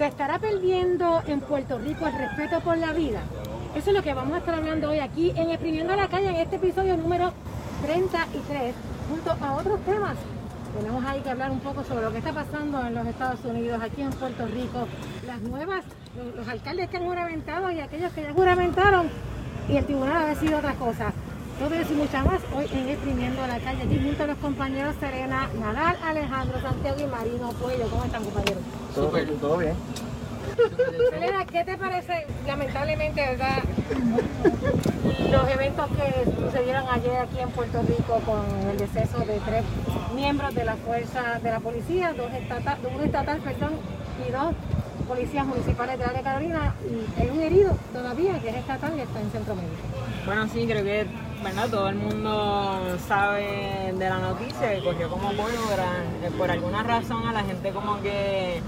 ¿Se estará perdiendo en Puerto Rico el respeto por la vida? Eso es lo que vamos a estar hablando hoy aquí en Exprimiendo la Calle, en este episodio número 33, junto a otros temas. Tenemos ahí que hablar un poco sobre lo que está pasando en los Estados Unidos, aquí en Puerto Rico, las nuevas, los, alcaldes que han juramentado y aquellos que ya juramentaron y el tribunal ha decidido otra cosa. Todo eso y mucha más hoy en Exprimiendo la Calle, aquí junto a los compañeros Serena, Nadal, Alejandro, Santiago y Marino Puello. ¿Cómo están compañeros? Todo, todo bien. Elena, ¿qué te parece, lamentablemente, verdad, los eventos que sucedieron ayer aquí en Puerto Rico con el deceso de tres miembros de la fuerza de la policía, dos estatal, un estatal, perdón, y dos policías municipales de área Carolina, y hay un herido todavía que es estatal y está en centro médico? Bueno, sí, creo que ¿verdad? todo el mundo sabe de la noticia y cogió como pólvora. Por alguna razón a la gente como que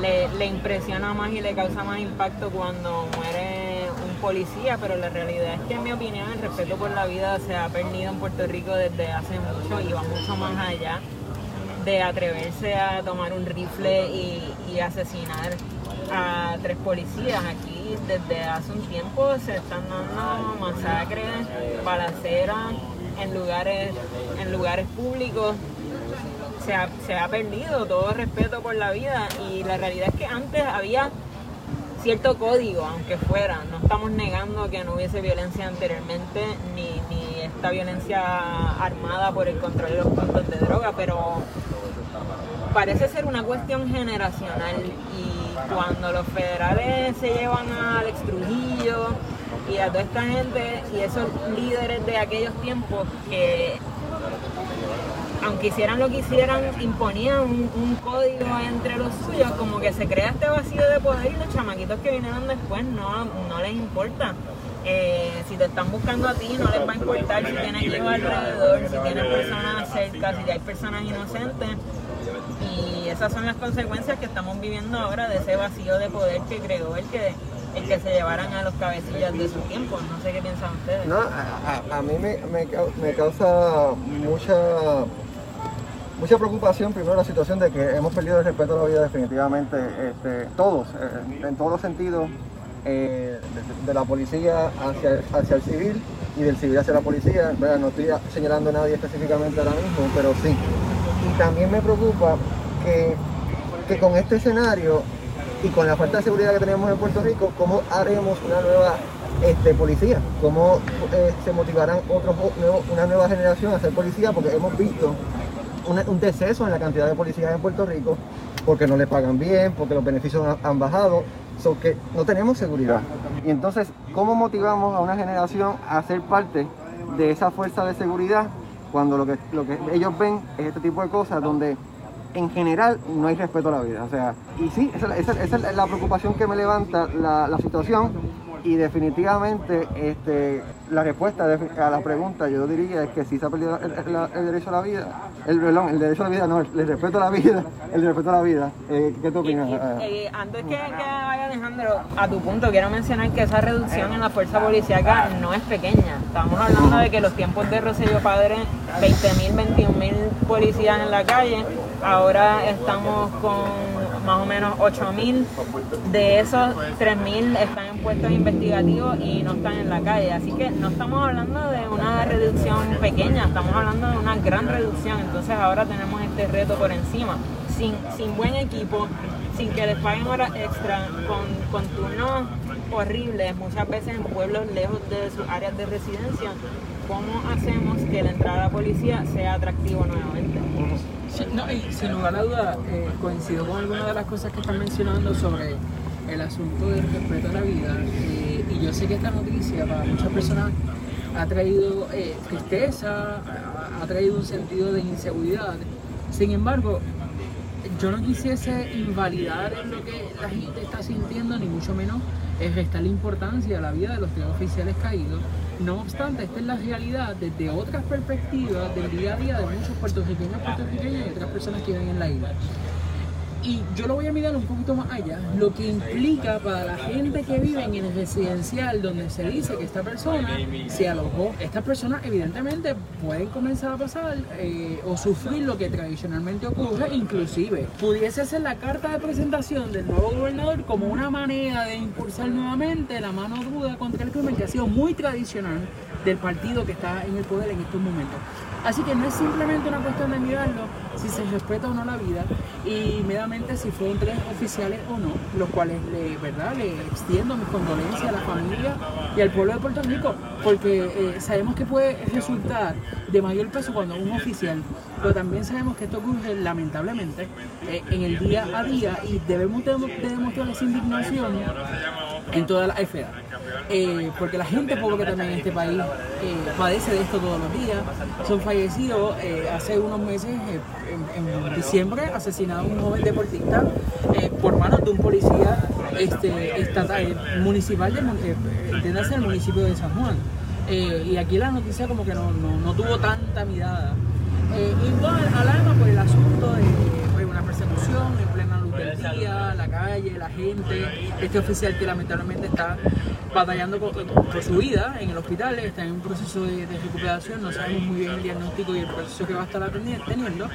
le, impresiona más y le causa más impacto cuando muere un policía, pero la realidad es que en mi opinión el respeto por la vida se ha perdido en Puerto Rico desde hace mucho y va mucho más allá de atreverse a tomar un rifle y, asesinar a tres policías. Aquí desde hace un tiempo se están dando masacres, balaceras en lugares, en lugares públicos se ha, perdido todo respeto por la vida y la realidad es que antes había cierto código, aunque fuera. No estamos negando que no hubiese violencia anteriormente, ni, ni esta violencia armada por el control de los puntos de droga, pero parece ser una cuestión generacional y cuando los federales se llevan a Alex y a toda esta gente y esos líderes de aquellos tiempos que aunque hicieran lo que hicieran, imponían un, código entre los suyos, como que se crea este vacío de poder y los chamaquitos que vinieron después no, no les importa. Eh, si te están buscando a ti, no les va a importar si tienes llevar alrededor, si tienes personas cerca, si hay personas inocentes. Y esas son las consecuencias que estamos viviendo ahora de ese vacío de poder que creó el que el que se llevaran a los cabecillas de su tiempo. No sé qué piensan ustedes. No, a, mí me, me, causa mucha mucha preocupación, primero la situación de que hemos perdido el respeto a la vida definitivamente, este, todos, eh, en todos los sentidos, eh, de, la policía hacia, hacia el civil y del civil hacia la policía. No estoy señalando a nadie específicamente ahora mismo, pero sí. También me preocupa que, que con este escenario y con la falta de seguridad que tenemos en Puerto Rico, ¿cómo haremos una nueva este, policía? ¿Cómo eh, se motivarán otros, una nueva generación a ser policía? Porque hemos visto un, deceso en la cantidad de policías en Puerto Rico porque no le pagan bien, porque los beneficios han, bajado, so no tenemos seguridad. Y entonces, ¿cómo motivamos a una generación a ser parte de esa fuerza de seguridad cuando lo que, lo que ellos ven es este tipo de cosas donde en general no hay respeto a la vida? O sea, y sí, esa, es la preocupación que me levanta la, la situación y definitivamente este, la respuesta a la pregunta yo diría es que si se ha perdido el, derecho a la vida, el, perdón, el derecho a la vida, no, el, respeto a la vida, el respeto a la vida. Eh, ¿Qué te opinas? Eh, antes que, que, vaya Alejandro, a tu punto, quiero mencionar que esa reducción en la fuerza policíaca no es pequeña. Estamos hablando de que los tiempos de Rosselló Padre, 20.000, 21.000 policías en la calle, ahora estamos con más o menos 8.000. De esos, 3.000 están en puestos investigativos y no están en la calle. Así que no estamos hablando de una reducción pequeña, estamos hablando de una gran reducción. Entonces ahora tenemos este reto por encima. Sin, sin buen equipo, sin que les paguen horas extra, con, turnos horribles, muchas veces en pueblos lejos de sus áreas de residencia, ¿cómo hacemos que la entrada a policía sea atractivo nuevamente? No, y sin lugar a duda, eh, coincido con algunas de las cosas que están mencionando sobre el asunto del respeto a la vida. Eh, y yo sé que esta noticia para muchas personas ha traído eh, tristeza, ha, traído un sentido de inseguridad. Sin embargo, yo no quisiese invalidar lo que la gente está sintiendo, ni mucho menos es restar la importancia a la vida de los tres oficiales caídos no obstante, esta es la realidad desde otras perspectivas del día a día de muchos puertorriqueños, puertorriqueños y otras personas que viven en la isla. Y yo lo voy a mirar un poquito más allá, lo que implica para la gente que vive en el residencial donde se dice que esta persona se alojó. Estas personas evidentemente pueden comenzar a pasar eh, o sufrir lo que tradicionalmente ocurre, inclusive pudiese ser la carta de presentación del nuevo gobernador como una manera de impulsar nuevamente la mano dura contra el crimen que ha sido muy tradicional del partido que está en el poder en estos momentos. Así que no es simplemente una cuestión de mirarlo si se respeta o no la vida y meramente si fueron tres oficiales o no, los cuales le, ¿verdad? le extiendo mis condolencias a la familia y al pueblo de Puerto Rico, porque eh, sabemos que puede resultar de mayor peso cuando un oficial, pero también sabemos que esto ocurre lamentablemente eh, en el día a día y debemos de, de demostrar esa indignación en toda la esfera. Eh, porque la gente pobre también en este país eh, padece de esto todos los días. Son fallecidos eh, hace unos meses, en, diciembre, asesinado un joven deportista por manos de un policía este, estatal, municipal de entiéndase el municipio de San Juan. y aquí la noticia como que no, no, no tuvo tanta mirada. y alarma por el asunto de pues, una persecución día, la calle, la gente, este oficial que lamentablemente está batallando por, su vida en el hospital, está en un proceso de, recuperación, no sabemos muy bien el diagnóstico y el proceso que va a estar teniendo.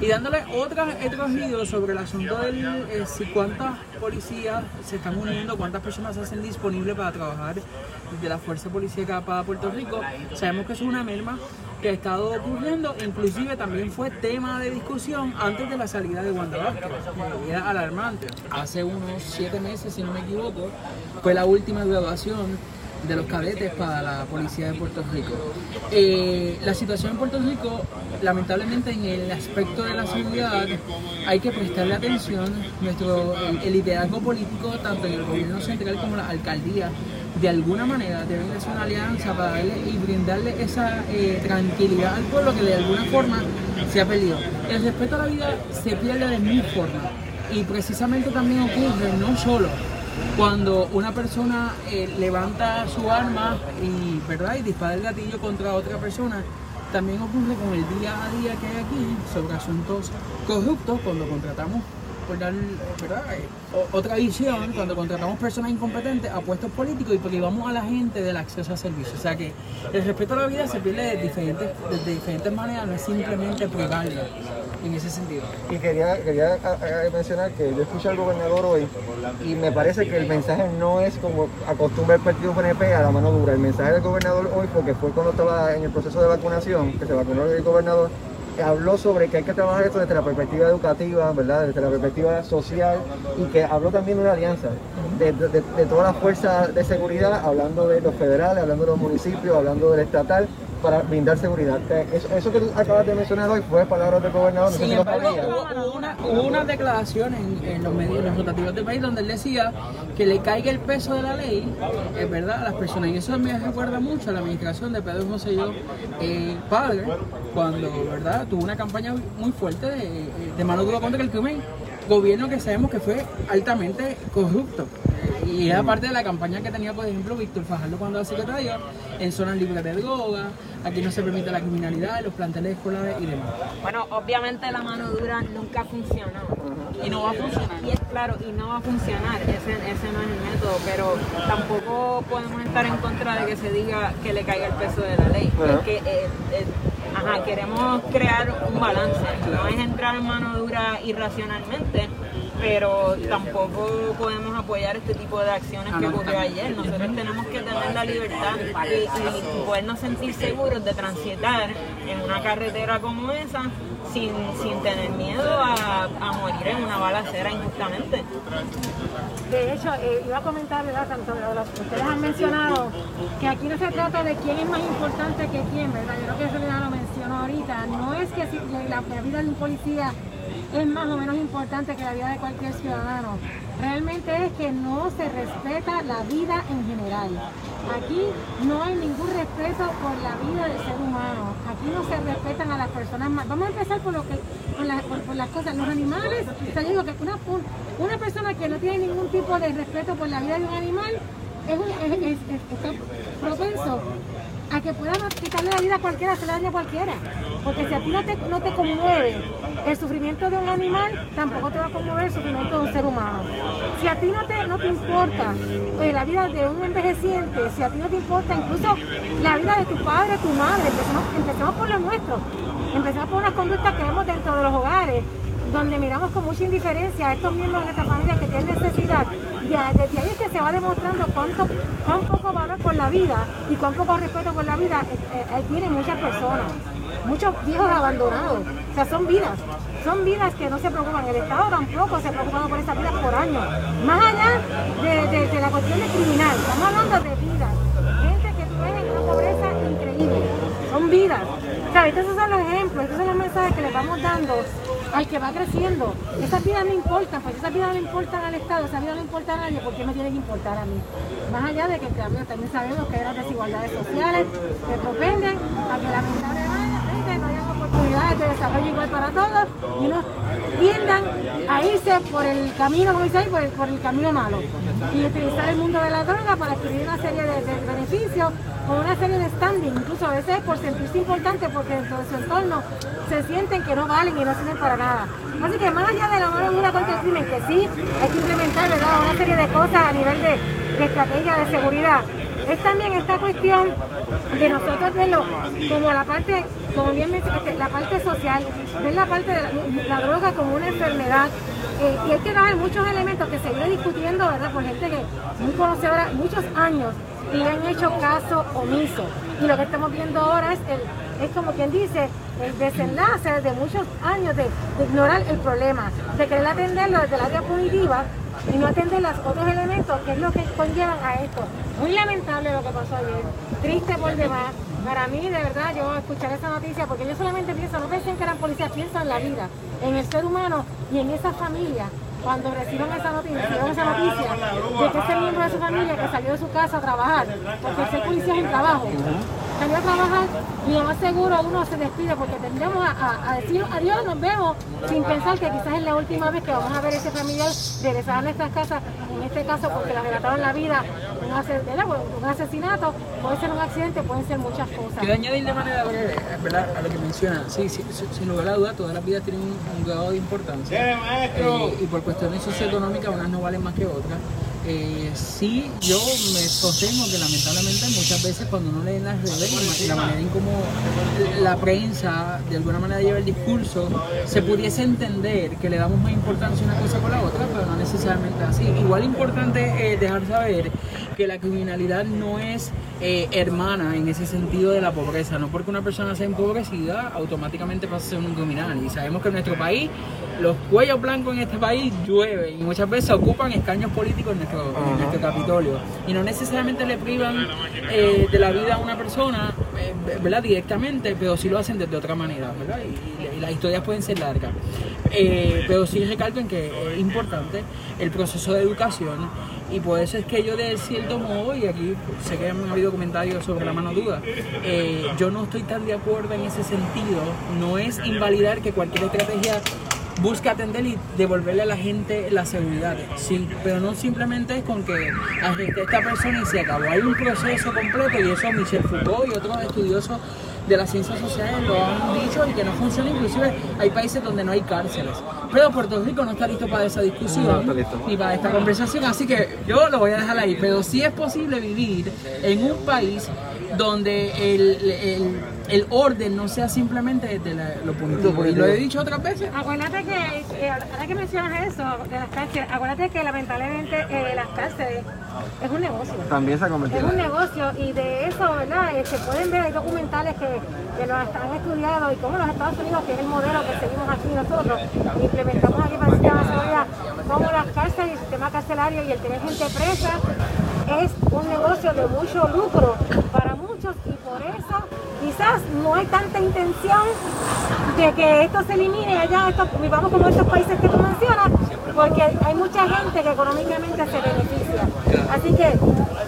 Y dándole otros giros sobre el asunto de eh, si cuántas policías se están uniendo, cuántas personas se hacen disponibles para trabajar de la Fuerza Policíaca para Puerto Rico. Sabemos que es una merma que ha estado ocurriendo, inclusive también fue tema de discusión antes de la salida de Wanda Vázquez, era alarmante. Hace unos siete meses, si no me equivoco, fue la última graduación de los cadetes para la policía de Puerto Rico. Eh, la situación en Puerto Rico, lamentablemente en el aspecto de la seguridad, hay que prestarle atención. Nuestro, el, liderazgo político, tanto en el gobierno central como la alcaldía, de alguna manera deben hacer una alianza para darle y brindarle esa eh, tranquilidad al pueblo que de alguna forma se ha perdido. El respeto a la vida se pierde de mil formas y precisamente también ocurre no solo cuando una persona eh, levanta su arma y, ¿verdad? y dispara el gatillo contra otra persona, también ocurre con el día a día que hay aquí sobre asuntos corruptos cuando contratamos eh, otra visión, cuando contratamos personas incompetentes a puestos políticos y privamos a la gente del acceso a servicios. O sea que el respeto a la vida se pierde de diferentes, de diferentes maneras, no es simplemente privarla en ese sentido. Y quería, quería mencionar que yo escuché al gobernador hoy y me parece que el mensaje no es como acostumbra el partido PNP a la mano dura. El mensaje del gobernador hoy, porque fue cuando estaba en el proceso de vacunación, que se vacunó el gobernador, habló sobre que hay que trabajar esto desde la perspectiva educativa, ¿verdad? desde la perspectiva social y que habló también de una alianza de, de todas las fuerzas de seguridad, hablando de los federales, hablando de los municipios, hablando del estatal para brindar seguridad. Eso, que tú acabas de mencionar hoy fue palabras del gobernador. Sin embargo, hubo, una, hubo declaración en, los medios, en los rotativos del país donde él decía que le caiga el peso de la ley, es verdad, a las personas. Y eso me recuerda mucho a la administración de Pedro José Yo, eh, padre, cuando verdad tuvo una campaña muy fuerte de, de mano dura contra el crimen. Gobierno que sabemos que fue altamente corrupto. Y era parte de la campaña que tenía, por ejemplo, Víctor Fajardo cuando era secretario, en zonas libres de droga, aquí no se permite la criminalidad, los planteles escolares y demás. Bueno, obviamente la mano dura nunca funcionó. Y no va a funcionar. Y es claro, y no va a funcionar, ese, ese no es el método, pero tampoco podemos estar en contra de que se diga que le caiga el peso de la ley. Porque eh, eh, ajá, queremos crear un balance, no es entrar en mano dura irracionalmente pero tampoco podemos apoyar este tipo de acciones que ocurrió ayer. Nosotros tenemos que tener la libertad y, y podernos sentir seguros de transitar en una carretera como esa sin, sin tener miedo a, a, morir en una balacera injustamente. De hecho, eh, iba a comentar, ¿verdad? Tanto que ustedes han mencionado, que aquí no se trata de quién es más importante que quién, ¿verdad? Yo creo que eso ya lo mencionó ahorita. No es que la, vida de un policía es más o menos importante que la vida de cualquier ciudadano. Realmente es que no se respeta la vida en general. Aquí no hay ningún respeto por la vida del ser humano. Aquí no se respetan a las personas más. Vamos a empezar por, lo que, por, las cosas. Los animales, digo que una, una persona que no tiene ningún tipo de respeto por la vida de un animal es, es, está propenso a que puedan quitarle la vida a cualquiera, hacerle daño a cualquiera. Porque si a ti no te, no te conmueve el sufrimiento de un animal, tampoco te va a conmover el sufrimiento de un ser humano. Si a ti no te, no te importa eh, la vida de un envejeciente, si a ti no te importa incluso la vida de tu padre, tu madre, empecemos, empecemos por lo nuestro, empecemos por unas conductas que vemos dentro de los hogares, donde miramos con mucha indiferencia a estos miembros de nuestra familia que tienen necesidad. Y desde ahí es que se va demostrando cuánto, cuán poco valor por la vida y cuán poco respeto por la vida eh, eh, tienen muchas personas, muchos viejos abandonados. O sea, son vidas, son vidas que no se preocupan. El Estado tampoco se ha preocupado por esas vidas por años. Más allá de, la cuestión de criminal, estamos hablando de vidas. Gente que vive en una pobreza increíble. Son vidas. O sea, estos son los ejemplos, estos son los mensajes que les vamos dando al que va creciendo. Esas vidas no importan, pues esas vidas no importan al Estado, esas vidas no importan a nadie, ¿por qué me tienen que importar a mí? Más allá de que también sabemos que hay las desigualdades sociales que propenden a que lamentablemente no haya oportunidades de desarrollo igual para todos y no tiendan a irse por el camino, como dice ahí, por el camino malo y utilizar el mundo de la droga para adquirir una serie de, beneficios con una serie de standing, incluso a veces por sentirse importante porque dentro de su entorno se sienten que no valen y no sirven para nada. Así que más allá de la mano dura contra el crimen, que sí hay que implementar una serie de cosas a nivel de, de estrategia de seguridad, es también esta cuestión de nosotros verlo como la parte, como bien mencionaste, la parte social, ver la parte de la, droga como una enfermedad. Eh, y hay que dar muchos elementos que se viene discutiendo, ¿verdad? Por gente que muy conocedora, muchos años y han hecho caso omiso. Y lo que estamos viendo ahora es, el, es como quien dice, el desenlace de muchos años de, ignorar el problema, de querer atenderlo desde el área punitiva y no atender los otros elementos que es lo que conllevan a esto. Muy lamentable lo que pasó ayer, triste por demás. Para mí, de verdad, yo escuchar esa noticia, porque yo solamente pienso, no pensé que eran policías, pienso en la vida, en el ser humano y en esa familia cuando reciban esa noticia, esa noticia de que ese miembro de su familia que salió de su casa a trabajar, porque ser policía es un trabajo, salió a trabajar y lo más seguro uno se despide porque tendremos a, decir adiós, nos vemos, sin pensar que quizás es la última vez que vamos a ver ese familiar regresar a nuestras casas, en este caso porque le relataron la vida, un, asesinato, puede ser un accidente, pueden ser muchas cosas. Quiero añadir de manera breve a lo que menciona, sí, sin lugar a duda, todas las vidas tienen un, grado de importancia. Eh, y por cuestiones socioeconómicas unas no valen más que otras. Eh, sí, yo me sostengo que lamentablemente muchas veces cuando uno lee las redes, la manera en cómo la prensa de alguna manera lleva el discurso, se pudiese entender que le damos más importancia una cosa con la otra, pero no necesariamente así. Igual importante eh, dejar saber que la criminalidad no es eh, hermana en ese sentido de la pobreza, no porque una persona sea empobrecida automáticamente pasa a ser un criminal. Y sabemos que en nuestro país los cuellos blancos en este país llueven y muchas veces ocupan escaños políticos en nuestro, en Capitolio. Y no necesariamente le privan eh, de la vida a una persona, eh, ¿verdad? Directamente, pero sí lo hacen de otra manera, ¿verdad? Y, las historias pueden ser largas. Eh, pero sí recalco en que es importante el proceso de educación y por eso es que yo de cierto modo, y aquí sé que han habido comentarios sobre la mano duda, yo no estoy tan de acuerdo en ese sentido, no es invalidar que cualquier estrategia busca atender y devolverle a la gente la seguridad. Sí, pero no simplemente es con que esta persona y se acabó. Hay un proceso completo y eso Michel Foucault y otros estudiosos de las ciencias sociales lo han dicho y que no funciona. Inclusive hay países donde no hay cárceles. Pero Puerto Rico no está listo para esa discusión ni para esta conversación, así que yo lo voy a dejar ahí. Pero sí es posible vivir en un país donde el el orden no sea simplemente de lo punitivo. Y lo he dicho otras veces. Acuérdate que, ahora que mencionas eso, de las cárceles, acuérdate que lamentablemente eh, las cárceles es un negocio. También se ha convertido. Es un negocio y de eso, ¿verdad? Se este, pueden ver, hay documentales que, que los han estudiado y cómo los Estados Unidos, que es el modelo que seguimos aquí nosotros, implementamos aquí para seguridad, cómo las cárceles el sistema carcelario y el tener gente presa es un negocio de mucho lucro para muchos y por eso quizás no hay tanta intención de que esto se elimine allá, esto, vivamos como estos países que tú mencionas, porque hay mucha gente que económicamente se beneficia. Así que,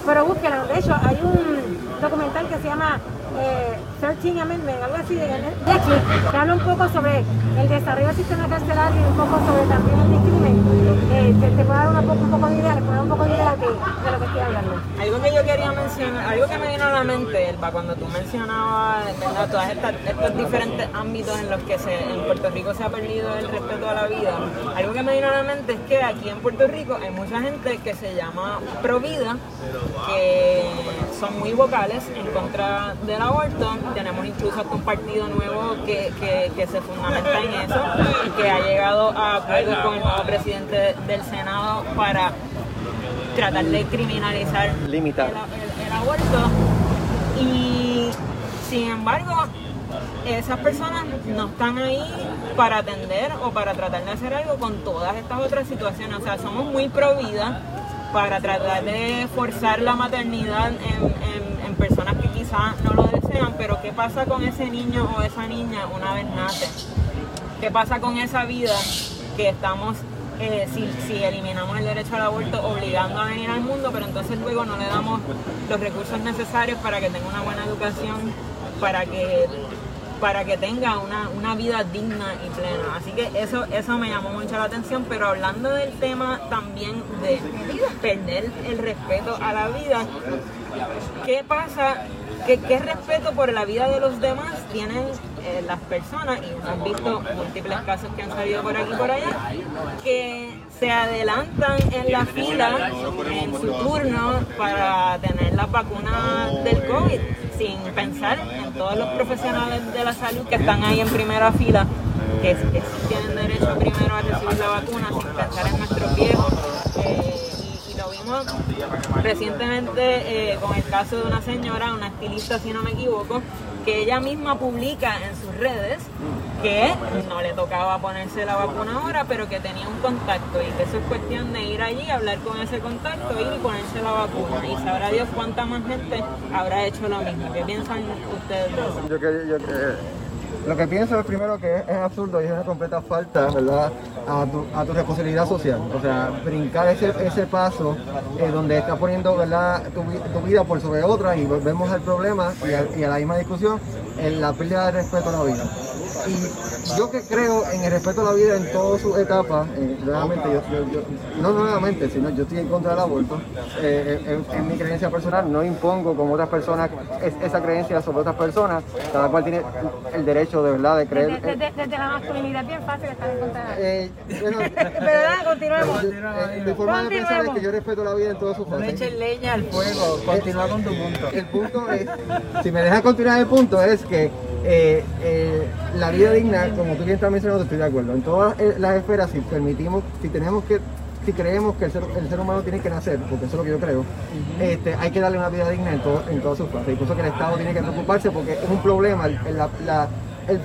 pero búsquenlo. De hecho, hay un documental que se llama eh, 13 Amendment, algo así de Netflix, que habla un poco sobre el desarrollo del sistema carcelario y un poco sobre también el discrimen. Eh, te, puede dar un poco de idea, un poco de idea de, lo que estoy hablando. Algo que yo quería mencionar algo que me vino a la mente, Elba, cuando tú mencionabas todos estos diferentes ámbitos en los que en Puerto Rico se ha perdido el respeto a la vida, algo que me vino a la mente es que aquí en Puerto Rico hay mucha gente que se llama pro vida, que son muy vocales en contra del aborto. Tenemos incluso un partido nuevo que, que, se fundamenta en eso y que ha llegado a acuerdos con el nuevo presidente del Senado para tratar de criminalizar Limitar. El, aborto. Y sin embargo, esas personas no están ahí para atender o para tratar de hacer algo con todas estas otras situaciones. O sea, somos muy pro vida para tratar de forzar la maternidad en, personas que quizás no lo desean, pero ¿qué pasa con ese niño o esa niña una vez nace? ¿Qué pasa con esa vida que estamos eh, si, eliminamos el derecho al aborto obligando a venir al mundo, pero entonces luego no le damos los recursos necesarios para que tenga una buena educación, para que para que tenga una, vida digna y plena. Así que eso, eso me llamó mucho la atención, pero hablando del tema también de perder el respeto a la vida, ¿qué pasa? ¿Qué, qué respeto por la vida de los demás tienen eh, las personas, y hemos visto múltiples casos que han salido por aquí y por allá, que se adelantan en la fila en su turno para tener la vacuna del COVID, sin pensar en todos los profesionales de la salud que están ahí en primera fila, que, que tienen derecho primero a recibir la vacuna, sin pensar en nuestros viejos. Eh, y, lo vimos recientemente eh, con el caso de una señora, una estilista si no me equivoco, que ella misma publica en sus redes que no le tocaba ponerse la vacuna ahora, pero que tenía un contacto y que eso es cuestión de ir allí, hablar con ese contacto, y ponerse la vacuna. Y sabrá Dios cuánta más gente habrá hecho lo mismo. ¿Qué piensan ustedes de eso? Lo que pienso es primero que es, absurdo y es una completa falta, ¿verdad? A tu, a tu responsabilidad social. O sea, brincar ese, ese paso eh, donde está poniendo, ¿verdad? Tu, tu, vida por sobre otra y volvemos al problema y a, y a la misma discusión en la pérdida de respeto a la vida. Y yo que creo en el respeto a la vida en todas sus etapas, eh, nuevamente, yo, no nuevamente, sino yo estoy en contra del aborto, eh, eh, en, mi creencia personal, no impongo como otras personas esa creencia sobre otras personas, cada cual tiene el derecho de verdad de creer. Desde, la masculinidad bien fácil estar en contra de bueno, Pero nada, continuemos. mi forma de pensar es que yo respeto la vida en todas sus fases. No eches leña al fuego, continúa con tu punto. El punto es, si me dejas continuar el punto, es que eh, eh, la vida digna, como tú bien estás mencionando, estoy de acuerdo. En todas eh, las esferas, si permitimos, si tenemos que, si creemos que el ser, el ser humano tiene que nacer, porque eso es lo que yo creo, este, hay que darle una vida digna en, todo, en todas sus fases. Incluso que el Estado tiene que preocuparse porque es un problema. La, la, el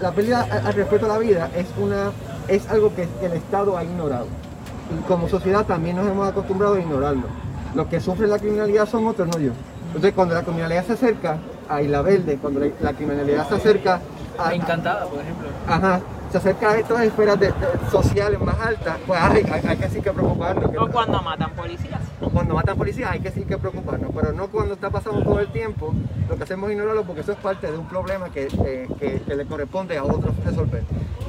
la pérdida al respeto a la vida es, una, es algo que el Estado ha ignorado. Y como sociedad también nos hemos acostumbrado a ignorarlo. Los que sufren la criminalidad son otros, no yo. Entonces, cuando la criminalidad se acerca, a Isla Verde, cuando la, criminalidad se acerca a... Encantada, por ejemplo. Ajá, se acerca a estas esferas sociales más altas, pues hay, que sí que preocuparnos. o cuando matan policías. O cuando matan policías hay que sí que preocuparnos, pero no cuando está pasando todo el tiempo, lo que hacemos es ignorarlo porque eso es parte de un problema que, le corresponde a otros resolver.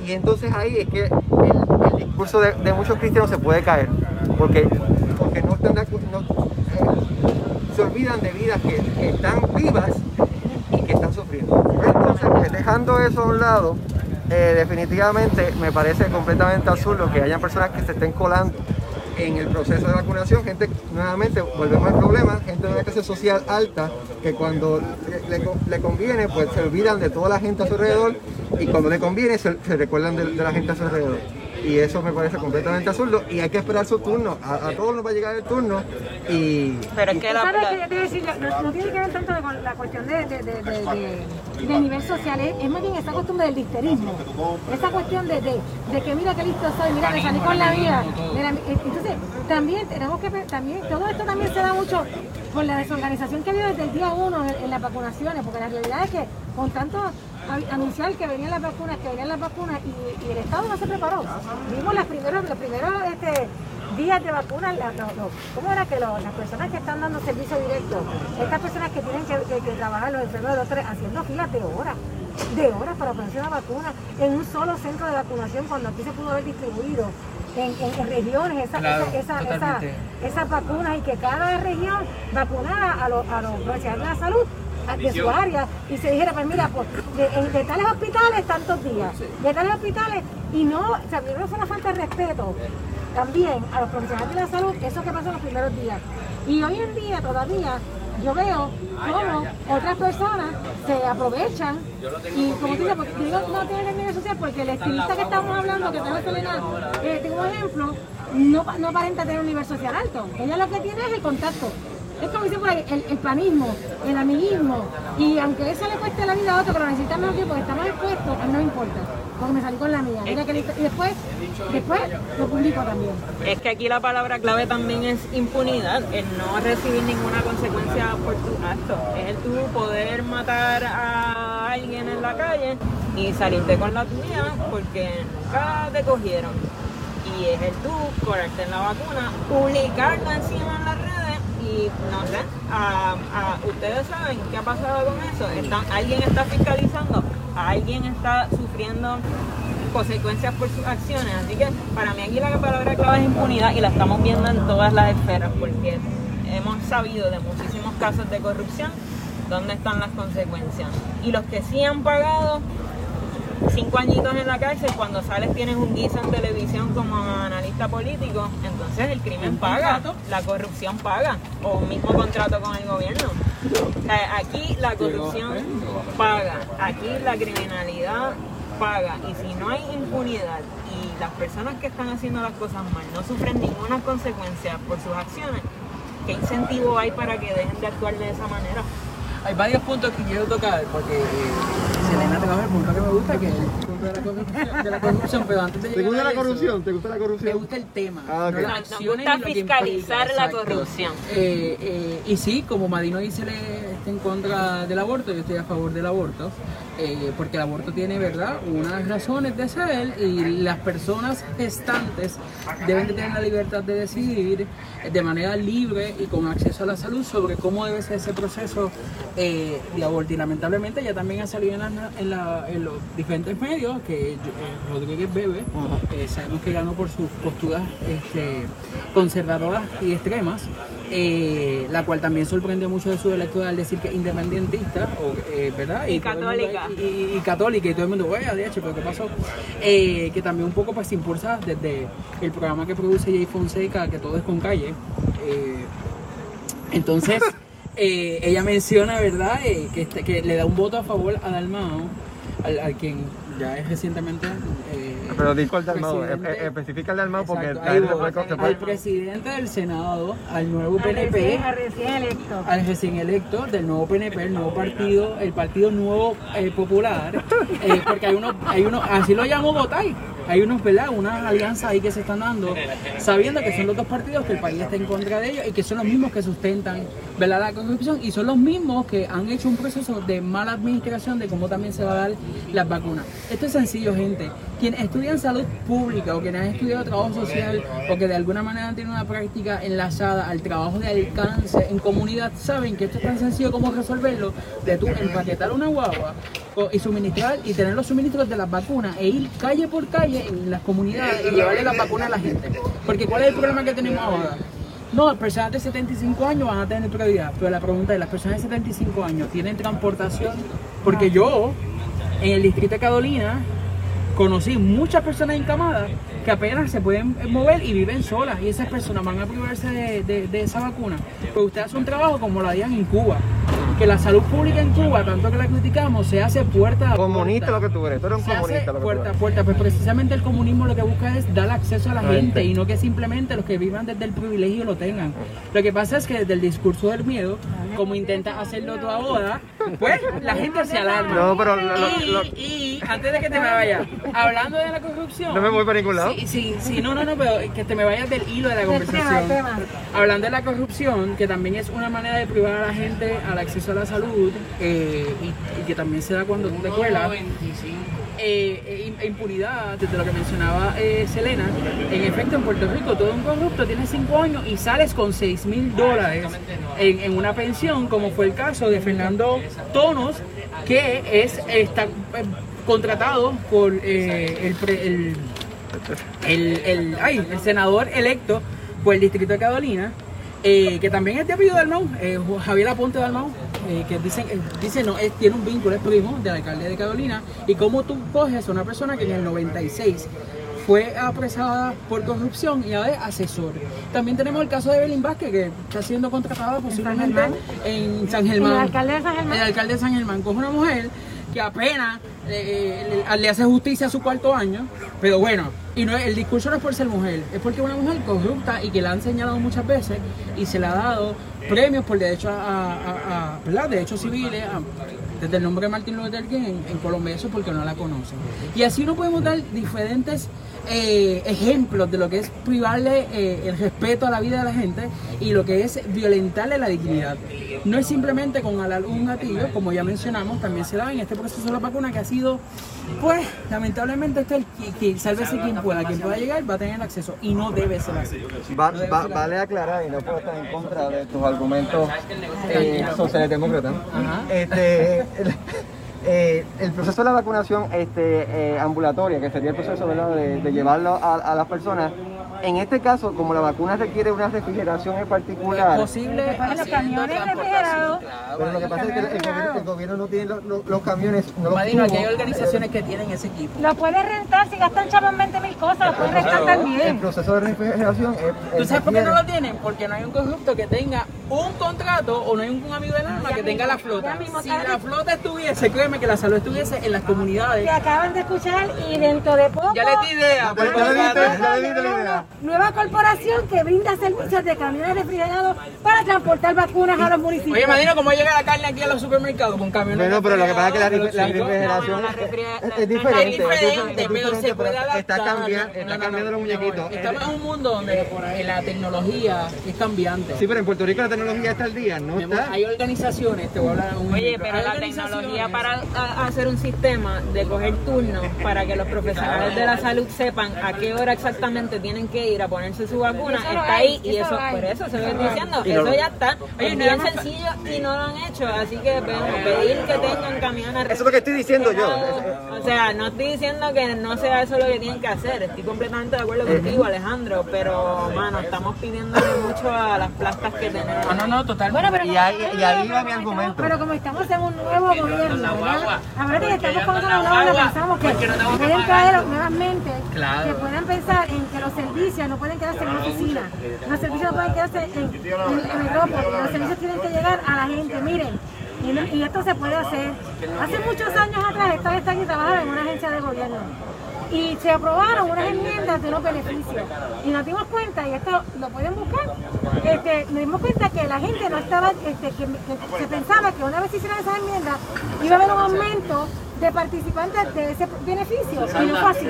Y entonces ahí es que el, discurso de, muchos cristianos se puede caer, porque, porque no están de acuerdo se olvidan de vidas que, están vivas y que están sufriendo. Dejando eso a un lado, eh, definitivamente me parece completamente absurdo que haya personas que se estén colando en el proceso de vacunación, gente, nuevamente, volvemos al problema, gente de una clase social alta, que cuando le, conviene, pues se olvidan de toda la gente a su alrededor, y cuando le conviene, se, recuerdan de la gente a su alrededor y eso me parece completamente absurdo y hay que esperar su turno, a, todos nos va a llegar el turno y... Pero es que la... no, tiene que ver tanto con la cuestión de, de, de, nivel social, es, más bien esa costumbre del listerismo, esa cuestión de, que mira qué listo soy, mira que salí con la vida. entonces, también tenemos que, también, todo esto también se da mucho por la desorganización que ha habido desde el día uno en, las vacunaciones, porque la realidad es que con tanto anunciar que venían las vacunas, que venían las vacunas y, el Estado no se preparó. Vimos las primeros, los primeros este, días de vacunas, ¿cómo era que las personas que están dando servicio directo, estas personas que tienen que, trabajar, los enfermos de haciendo filas de horas, de horas para ponerse una vacuna en un solo centro de vacunación cuando aquí se pudo haber distribuido en, en- en regiones esa- Claro, esa- esa- esa- totalmente. esas vacunas y que cada región vacunara a los, a los profesionales de la salud de su área y se dijera, pues mira, pues, de, tales hospitales tantos días, de tales hospitales, y no, o sea, primero fue una falta de respeto también a los profesionales de la salud, eso que pasó en los primeros días. Y hoy en día todavía yo veo cómo otras personas se aprovechan y como tú dices, porque digo no tiene medio social porque el estilista que estamos hablando, que tengo Selena, eh, tengo un ejemplo, no, no aparenta tener un nivel social alto. Ella lo que tiene es el contacto. Es como dice por ahí, el, panismo, el amiguismo. Y aunque eso le cueste la vida a otro lo necesita menos tiempo, que está más expuesto, no importa. Porque me salí con la mía. Y después, después lo publico también. Es que aquí la palabra clave también es impunidad, el no recibir ninguna consecuencia por tus actos. Es el tú poder matar a alguien en la calle y salirte con la tuya porque nunca te cogieron. Y es el tú correrte en la vacuna, publicarlo encima en las redes y no sé, a- ustedes saben qué ha pasado con eso. Están- alguien está fiscalizando, alguien está sufriendo consecuencias por sus acciones. Así que para mí aquí la palabra clave es impunidad y la estamos viendo en todas las esferas porque hemos sabido de muchísimos casos de corrupción dónde están las consecuencias. Y los que sí han pagado cinco añitos en la cárcel, cuando sales tienes un guiso en televisión como analista político, entonces el crimen paga, la corrupción paga, o un mismo contrato con el gobierno. O sea, aquí la corrupción paga, aquí la criminalidad paga, y si no hay impunidad y las personas que están haciendo las cosas mal no sufren ninguna consecuencia por sus acciones, ¿qué incentivo hay para que dejen de actuar de esa manera? Hay varios puntos que quiero tocar porque eh, Selena trabaja el punto que me gusta, que es el punto de la corrupción, de la corrupción, pero antes de ¿Te llegar gusta a la eso, corrupción? ¿Te gusta la Me corrupción? gusta el tema, Ah, ok. no las Nos acciones gusta ni lo que fiscalizar implica, la exacto. corrupción. Eh, eh, y sí, como Madino dice, le está en contra del aborto, yo estoy a favor del aborto, eh, porque el aborto tiene, ¿verdad?, unas razones de ser y las personas gestantes deben de tener la libertad de decidir de manera libre y con acceso a la salud sobre cómo debe ser ese proceso eh, de aborto. Y lamentablemente ya también ha salido en, la- en la- en los diferentes medios que eh, Rodríguez Bebe, eh, sabemos que ganó por sus posturas este, conservadoras y extremas, eh, la cual también sorprende mucho de su electoral decir que es independentista, o, eh, ¿verdad? Y mundo- católica. y, católica, y todo el mundo, oye, de hecho, pero ¿qué pasó? Eh, que también un poco pues se impulsa desde el programa que produce Jay Fonseca, que todo es con calle. entonces, ella menciona, ¿verdad?, que, este- que le da un voto a favor a Dalmao, al, al quien ya es recientemente... eh, Pero di cuál Dalmau, presidente. eh, eh, especifica el Dalmau porque Exacto, la ahí gente voy. se puede- se al presidente del Senado, al nuevo Al PNP, recién, al recién electo. al recién electo del nuevo PNP, el nuevo partido, el Partido Nuevo eh, Popular, eh, porque hay unos, hay unos, así lo llamo Botay, hay unos, ¿verdad? Unas alianzas ahí que se están dando, sabiendo que son los dos partidos que el país está en contra de ellos y que son los mismos que sustentan, ¿verdad? La corrupción y son los mismos que han hecho un proceso de mala administración de cómo también se va a dar las vacunas. Esto es sencillo, gente. Quienes estudian salud pública o quienes han estudiado trabajo social o que de alguna manera tenido una práctica enlazada al trabajo de alcance en comunidad saben que esto es tan sencillo como resolverlo de tú empaquetar una guagua y suministrar y tener los suministros de las vacunas e ir calle por calle en las comunidades y llevarle las vacunas a la gente. Porque ¿cuál es el problema que tenemos ahora? No, las personas de 75 años van a tener prioridad, pero la pregunta es, ¿las personas de 75 años tienen transportación? Porque yo, en el distrito de Carolina, conocí muchas personas encamadas que apenas se pueden mover y viven solas y esas personas van a privarse de, esa vacuna. Pues usted hace un trabajo como lo harían en Cuba, que la salud pública en Cuba, tanto que la criticamos, se hace puerta a Comunista puerta. lo que tú eres, tú eres un Se hace comunista lo que tú puerta a puerta, pues precisamente el comunismo lo que busca es dar acceso a la La gente gente. y no que simplemente los que vivan desde el privilegio lo tengan. Lo que pasa es que desde el discurso del miedo, como intenta hacerlo tú ahora, pues la gente se alarma. No, pero lo- lo- y, lo- y antes de que te me vaya, hablando de la corrupción. No me voy para ningún lado. Sí, sí, sí, no, no, no, pero que te me vayas del hilo de la conversación. el tema. Hablando de la corrupción, que también es una manera de privar a la gente al acceso a la salud eh, y, y que también se da cuando tú te cuelas. Eh, eh, im- impunidad, desde lo que mencionaba eh, Selena, en efecto en Puerto Rico todo un corrupto tiene 5 años y sales con 6 mil dólares en, una pensión, como fue el caso de Fernando Tonos, que es está eh, contratado por eh, el, el el, el, ay, el senador electo por el distrito de Carolina, eh, que también es de apellido Dalmau, eh, Javier Aponte Dalmau, eh, que dicen, eh, dice no, es- tiene un vínculo, es primo del alcalde de Carolina, y cómo tú coges a una persona que en el 96 fue apresada por corrupción y ahora es asesor. También tenemos el caso de Belín Vázquez, que está siendo contratada posiblemente en San Germán. El alcalde de San Germán. El alcalde de San Germán coge una mujer que apenas eh, le, le hace justicia a su cuarto año, pero bueno, y no, el discurso no es por ser mujer, es porque es una mujer corrupta y que la han señalado muchas veces y se le ha dado premios por derechos a, a- a- derechos civiles, desde el nombre de Martín Luther King en, en Colombia, eso porque no la conocen. Y así no podemos dar diferentes eh, ejemplos de lo que es privarle eh, el respeto a la vida de la gente y lo que es violentarle la dignidad. No es simplemente con un gatillo, como ya mencionamos, también se da en este proceso de la vacuna que ha sido, pues, lamentablemente, este, el que, que sálvese quien pueda, quien pueda llegar va a tener acceso y no debe ser así. Va- va- vale aclarar, y no puedo estar en contra de tus argumentos eh, sociales demócratas. Este, eh, el proceso de la vacunación este, eh, ambulatoria, que sería el proceso. De, llevarlo a las personas, en este caso, como la vacuna requiere una refrigeración en particular, Posible Los camiones refrigerados. pero lo que pasa es que el, el gobierno, el gobierno no tiene los, los- los camiones, no los Madino, aquí hay organizaciones que tienen ese equipo. Lo puedes rentar, si gastan chavos en 20 mil cosas, lo puedes rentar El también. proceso de refrigeración es, ¿Tú es- sabes por qué no lo tienen? Porque no hay un corrupto que tenga un contrato o no hay un amigo del alma que tenga la flota. Si la flota estuviese, créeme que la salud estuviese en las comunidades. Que acaban de escuchar y dentro de poco. Ya les di idea. Ya- ya le la idea. Nueva corporación que brinda servicios de camiones refrigerados para transportar vacunas a los municipios. Oye, Madino, ¿cómo llega la carne aquí a los supermercados con camiones? Bueno, pero lo que pasa es que la, refrigeración la es- diferente. Es diferente, es pero se puede adaptar. Está cambiando, está cambiando los muñequitos. Estamos en un mundo donde la tecnología es cambiante. Sí, pero en Puerto Rico la tecnología está al día, ¿no está? Hay organizaciones, te voy a hablar un Oye, pero la tecnología para hacer un sistema de coger turnos para que los profesionales de la salud sepan a qué hora exactamente tienen que ir a ponerse su vacuna, Eso está hay, ahí y eso por eso se lo estoy diciendo, Y eso lo- ya está, Oye, es bien sencillo y no lo han hecho, así que bueno, pedir que tengan camiones Eso es lo que estoy diciendo yo. O sea, no estoy diciendo que no sea eso lo que tienen que hacer, estoy completamente de acuerdo contigo, Alejandro, pero mano, estamos pidiéndole mucho a las plastas que tenemos. No, no, no, total. Bueno, pero Y ahí- estamos- y ahí va mi argumento. Pero como estamos en un nuevo gobierno, ¿verdad? Ahora que estamos con una guagua, pensamos que pueden mentes Claro. que puedan pensar en que los servicios no pueden quedarse en una oficina, los servicios no pueden quedarse en, en, en metrópoli, los servicios tienen que llegar a la gente. Miren, y, no- y esto se puede hacer. Hace muchos años atrás, esta está aquí trabajaba en una agencia de gobierno y se aprobaron unas enmiendas de unos beneficios. Y nos dimos cuenta, y esto lo pueden buscar, este, nos dimos cuenta que la gente no estaba, este, que, se pensaba que una vez hicieran esas enmiendas iba a haber un aumento de participantes de ese beneficio. Y no fue así.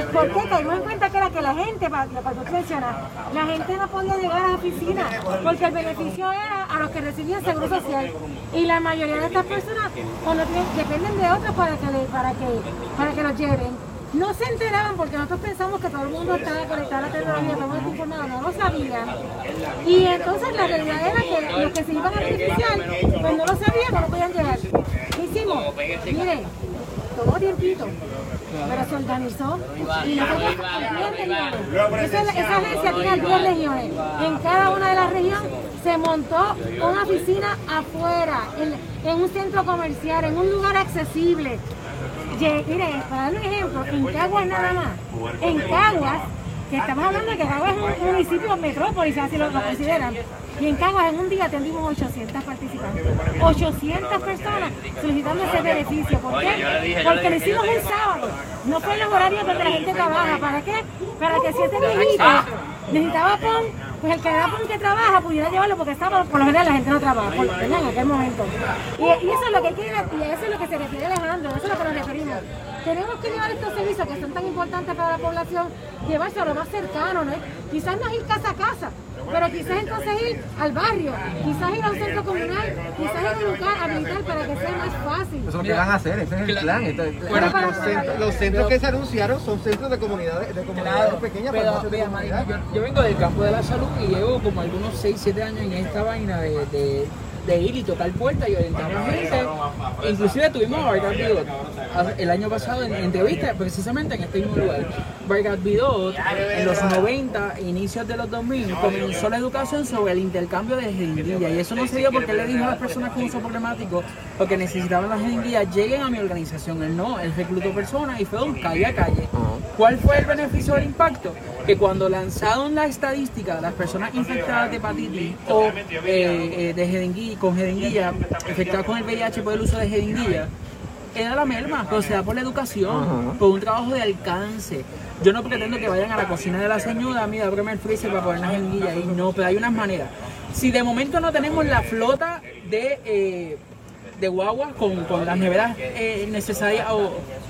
¿Y por qué? Caímos en cuenta que era que la gente, para, tú mencionas, la gente no podía llegar a la oficina porque el beneficio era a los que recibían seguro social. Y la mayoría de estas personas tienen- dependen de otros para que, para que, para que los lleven. No se enteraban porque nosotros pensamos que todo el mundo estaba conectado a la tecnología, todo el mundo informado, no lo sabían. Y entonces la realidad era que los que se iban a beneficiar, pues no lo sabían, no lo podían llegar. ¿Qué hicimos? Miren, tomó tiempito, pero se organizó y nosotros en 10 regiones. Esa, esa agencia tiene 10 regiones. En cada una de las regiones se montó una oficina afuera, en, en un centro comercial, en un lugar accesible. Mire, para darle un ejemplo, en Caguas nada más, en Caguas, que estamos hablando de que Caguas es un municipio metrópolis, así lo, consideran, y en Caguas en un día atendimos 800 participantes, 800 personas solicitando ese beneficio. ¿Por qué? Porque lo hicimos un sábado, no fue en los horarios donde la gente trabaja. ¿Para qué? Para que si viejito necesitaba PON, pues el que da PON que trabaja pudiera llevarlo porque estaba, por lo general la gente no trabaja, por, en aquel momento. Y, eso es lo que quiere, y eso es lo que se refiere Alejandro, eso es lo que nos referimos. Tenemos que llevar estos servicios que son tan importantes para la población, llevarse a lo más cercano, ¿no? Quizás no es ir casa a casa, pero quizás entonces ir al barrio, quizás ir a un centro comunal, quizás ir a un lugar habilitar para que sea más fácil. Eso es lo que van a hacer, ese es el plan. Entonces, Bueno, los, centros, los centros que se anunciaron son centros de comunidades, de comunidades Claro, pequeñas pero, de vea, comunidad. Mari, yo, yo vengo del campo de la salud y llevo como algunos 6, 7 años en esta vaina de, de, de ir y tocar puertas y orientar a la gente. Inclusive tuvimos a Pivot el año pasado en entrevista precisamente en este mismo lugar, Vargas Vidot, en los 90, inicios de los 2000, comenzó la educación sobre el intercambio de jeringuillas. Y eso no se dio porque él le dijo a las personas con uso problemático, porque necesitaban las jeringuillas, lleguen a mi organización. Él no, él reclutó personas y fue un calle a calle. ¿Cuál fue el beneficio del impacto? Que cuando lanzaron la estadística de las personas infectadas de hepatitis o eh, eh, de jeringuilla, con jeringuilla, infectadas con el VIH por el uso de jeringuilla, era la merma, pero se da por la educación, por un trabajo de alcance. Yo no pretendo que vayan a la cocina de la señora, mira, ábreme el freezer para poner las jeringuillas ahí, no, pero hay unas maneras. Si de momento no tenemos la flota de... eh, de guagua con, con las neveras eh, necesarias o,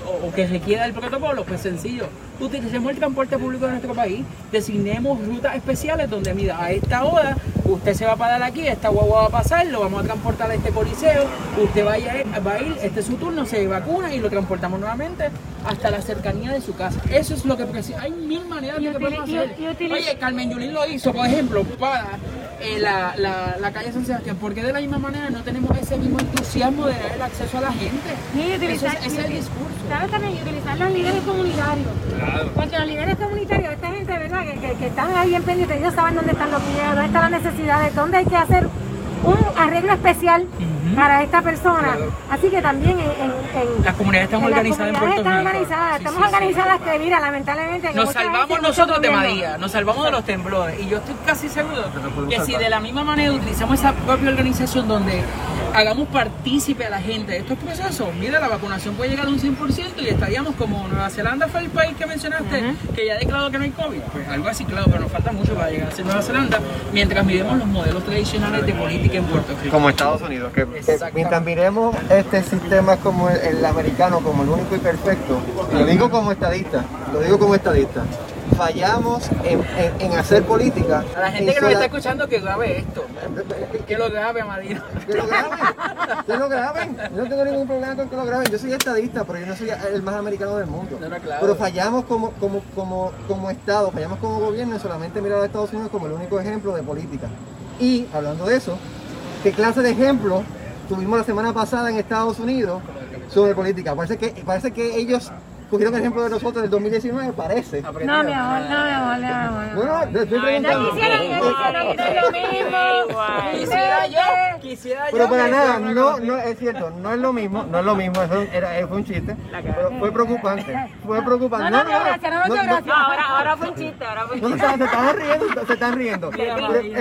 o- o que requiera el protocolo, pues sencillo. Utilicemos el transporte público de nuestro país, designemos rutas especiales donde, mira, a esta hora usted se va a parar aquí, esta guagua va a pasar, lo vamos a transportar a este coliseo, usted vaya, va a ir, este es su turno, se vacuna y lo transportamos nuevamente hasta la cercanía de su casa. Eso es lo que Hay mil maneras de que podemos hacer. Oye, Carmen Yulín lo hizo, por ejemplo, para eh, la, la, la calle San Sebastián. ¿Por qué de la misma manera no tenemos ese mismo entusiasmo de dar el acceso a la gente? Y Eso utilizar, es, ese es el discurso. ¿Sabes también? Y utilizar los líderes comunitarios. Porque los líderes comunitarios, esta gente, ¿verdad? Que, que, que están ahí bien pendientes, ellos saben dónde están los pies, dónde están las necesidades, dónde hay que hacer un arreglo especial para esta persona. Así que también en, en, en- Las comunidades están en las organizadas en comunidades Puerto están organizadas, Sí, estamos sí, sí. organizadas que mira, lamentablemente que Nos salvamos nosotros de María, nos salvamos de los temblores. Y yo estoy casi seguro podemos que si de la misma manera utilizamos esa propia organización donde hagamos partícipe a la gente de estos procesos, mira, la vacunación puede llegar a un 100% y estaríamos como Nueva Zelanda fue el país que mencionaste, que ya ha declarado que no hay COVID. Pues algo así, claro, pero nos falta mucho para llegar a ser Nueva Zelanda, mientras miremos los modelos tradicionales de política en Puerto Rico. como Estados Unidos, que, que mientras miremos este sistema como el, el americano, como el único y perfecto, lo digo como estadista, lo digo como estadista, fallamos en, en- en hacer política. A la gente en que nos está escuchando que grabe esto, que lo grabe, Amadina. Que lo graben, que lo graben. Yo no tengo ningún problema con que lo graben. Yo soy estadista, pero yo no soy el más americano del mundo. No, no, claro. Pero fallamos como, como, como, como Estado, fallamos como gobierno en solamente mirar a Estados Unidos como el único ejemplo de política. Y hablando de eso, ¿qué clase de ejemplo tuvimos la semana pasada en Estados Unidos sobre política? Parece que, parece que ellos cogieron el ejemplo de nosotros del 2019, parece. No, mi amor, no, mi amor, no, mi amor. No, no, te estoy preguntando. quisieran hacer lo mismo. Quisiera yo, quisiera yo. Pero para nada, no, no, es cierto, no es lo mismo, no es lo mismo, eso era, fue un chiste, pero fue preocupante, fue preocupante. No, no, no, gracias, no, no, gracias. No, ahora, ahora fue un chiste, ahora fue un No, chiste. se, se están riendo, se están riendo.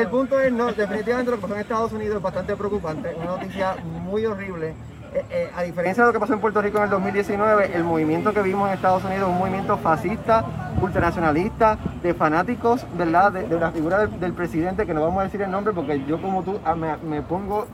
El punto es, no, definitivamente lo que pasó en Estados Unidos es bastante preocupante, una noticia muy horrible. Eh, eh, a diferencia de lo que pasó en Puerto Rico en el 2019, el movimiento que vimos en Estados Unidos es un movimiento fascista, ultranacionalista, de fanáticos, ¿verdad? De, de la figura del, del presidente, que no vamos a decir el nombre porque yo como tú ah, me, me pongo,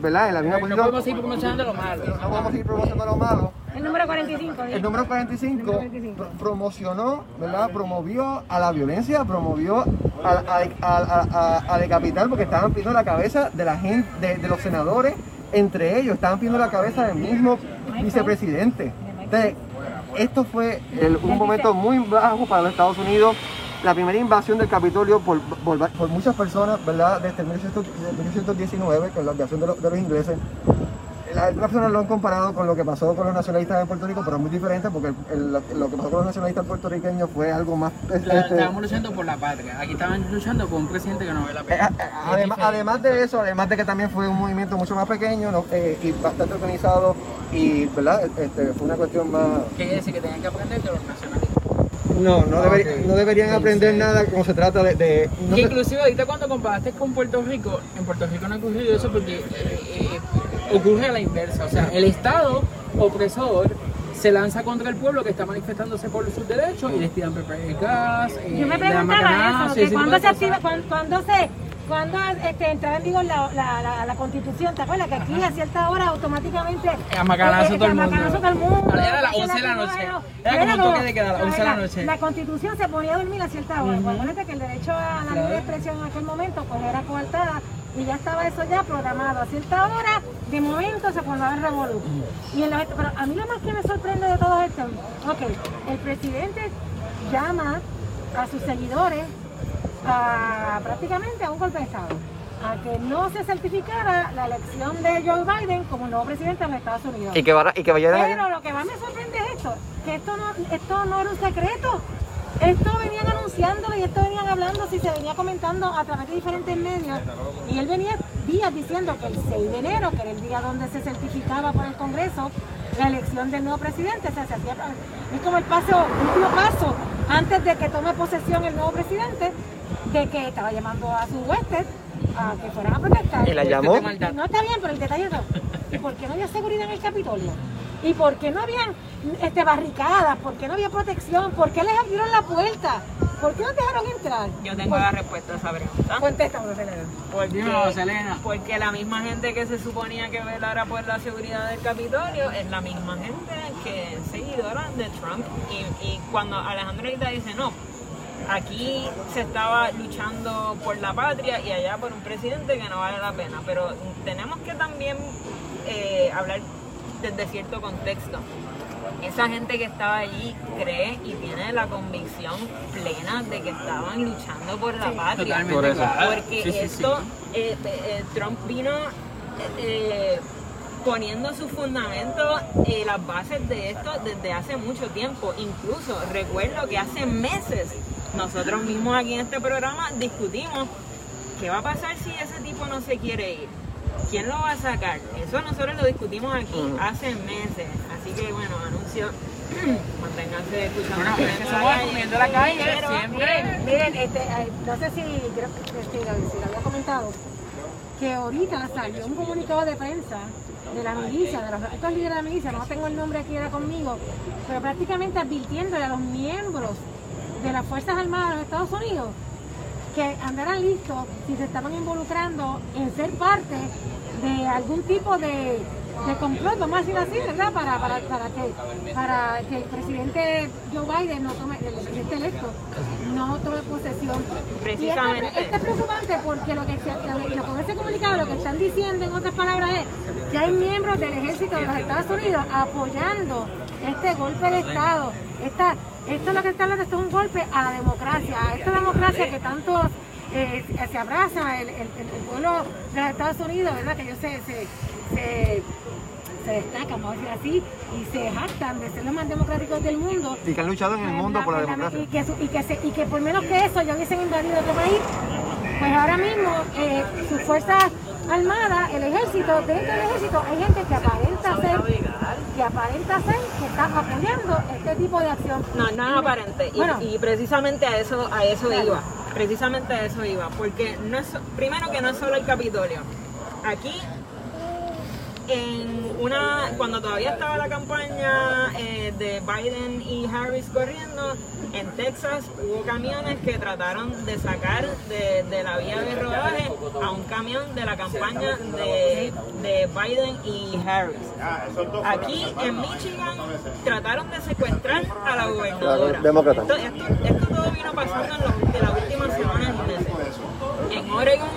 ¿verdad? En la misma No posición. podemos seguir promocionando lo malo. no vamos a seguir promocionando lo malo. El número 45. El número 45 pro- promocionó, ¿verdad? Promovió a la violencia, promovió a, a, a, a- a decapitar porque estaban pidiendo la cabeza de la gente, de, de los senadores, entre ellos, estaban pidiendo la cabeza del mismo vicepresidente. Esto fue el- un momento muy bajo para los Estados Unidos. La primera invasión del Capitolio por, muchas personas, ¿verdad? Desde 1900 de 1919, con la invasión de los ingleses. Las otras personas lo han comparado con lo que pasó con los nacionalistas en Puerto Rico, pero es muy diferente porque el- el- lo que pasó con los nacionalistas puertorriqueños fue algo más... La- este, Estábamos luchando por la patria. Aquí estaban luchando por un presidente que no ve la eh, pena. eh, además, además de eso, además de que también fue un movimiento mucho más pequeño ¿no? Eh, y bastante organizado y ¿verdad? Este, fue una cuestión más... ¿Qué quiere decir? Que tenían que aprender de los nacionalistas. No, no, deber- Ok. no deberían aprender nada como se trata de... de- no Que se- inclusive ahorita cuando comparaste con Puerto Rico, en Puerto Rico no ha ocurrido eso porque eh, eh, ocurre a la inversa. O sea, el Estado opresor se lanza contra el pueblo que está manifestándose por sus derechos y les tiran pepe gas, eh, Yo me preguntaba eso, que cuando se activa, cuando, cuando se, cuando este, entraba en vigor la, la, la, la constitución, ¿te acuerdas? Que aquí a cierta hora automáticamente... A macanazo eh, todo el a mundo. todo el mundo. Era las hacía 11 de la noche. Era como toque de queda, a las 11 de la noche. La constitución se ponía a dormir a cierta hora. Pues acuérdate que el derecho a la libre expresión en aquel momento pues era coartada y ya estaba eso ya programado. A cierta hora, de momento se formaba el revolución. Y en los- pero a mí lo más que me sorprende de todo esto, ok, el presidente llama a sus seguidores a prácticamente a un golpe de Estado, a que no se certificara la elección de Joe Biden como nuevo presidente de los Estados Unidos. Y que, vaya- y que vayan Pero lo que más me sorprende es esto, que esto no, esto no era un secreto. Esto venían anunciándolo y esto venían hablando, si se venía comentando a través de diferentes medios. Y él venía días diciendo que el 6 de enero, que era el día donde se certificaba por el Congreso la elección del nuevo presidente, o sea, se hacía, es como el paso, último paso antes de que tome posesión el nuevo presidente, de que estaba llamando a su huésped a que fueran a protestar. ¿Y la llamó? No está bien, pero el detalle no. ¿Y por qué no había seguridad en el Capitolio? ¿Y por qué no había este, barricadas? ¿Por qué no había protección? ¿Por qué les abrieron la puerta? ¿Por qué no dejaron entrar? Yo tengo la respuesta a esa pregunta. Contéstame, Selena. Porque, Dímelo, Selena. porque la misma gente que se suponía que velara por la seguridad del Capitolio es la misma gente que es seguidora de Trump. Y, y cuando Alejandro ahorita dice, no, aquí se estaba luchando por la patria y allá por un presidente que no vale la pena. Pero tenemos que también eh, hablar desde cierto contexto. Esa gente que estaba allí cree y tiene la convicción plena de que estaban luchando por la patria. Totalmente. Por eso. Porque Sí, sí, sí. esto, eh, eh, Trump vino eh, poniendo sus fundamentos y las bases de esto desde hace mucho tiempo. Incluso recuerdo que hace meses nosotros mismos aquí en este programa discutimos qué va a pasar si ese tipo no se quiere ir. ¿Quién lo va a sacar? Eso nosotros lo discutimos aquí Ujú. hace meses. Así que bueno, anuncio, manténganse escuchando. Bueno, es que la somos Calle, Comiendo la Calle, pero- siempre. Miren, miren, este, no sé si, creo que sí, lo- si lo había comentado, que ahorita salió un comunicado de prensa de la milicia, de los altos líderes de la milicia, no tengo el nombre aquí ahora conmigo, pero prácticamente advirtiéndole a los miembros de las Fuerzas Armadas de los Estados Unidos que andaran listos si se estaban involucrando en ser parte de algún tipo de, de complot, vamos a decir así, ¿verdad? Para, para, para, que, para que el presidente Joe Biden, no tome, el presidente electo, no tome posesión. Precisamente. Y esto, esto es preocupante porque lo que, se, lo, con ese comunicado lo que están diciendo, en otras palabras, es que hay miembros del ejército de los Estados Unidos apoyando este golpe de Estado. Esta, esto es lo que está hablando, esto es un golpe a la democracia, a esta democracia que tanto eh, se abraza el, el- pueblo de los Estados Unidos, ¿verdad? Que ellos se, se, se, se destacan, vamos a decir así, y se jactan de ser los más democráticos del mundo. Y que han luchado en el mundo por la ¿verdad? democracia. Y que, su- y, que se- y que por menos que eso ya hubiesen invadido otro país, pues ahora mismo eh, sus fuerzas armadas, el ejército, dentro del ejército hay gente que aparenta ser, que aparenta ser que está apoyando este tipo de acción. No, no es aparente. Y, Bueno. y precisamente a eso, a eso Claro. iba. Precisamente a eso iba. Porque no es, primero que no es solo el Capitolio. Aquí, en una, cuando todavía estaba la campaña eh, de Biden y Harris corriendo, en Texas hubo camiones que trataron de sacar de, de la vía de rodaje a un camión de la campaña de, de Biden y Harris. Aquí en Michigan trataron de secuestrar a la gobernadora. La. Esto, esto, esto todo vino pasando en, los- de las últimas semanas y meses. En Oregon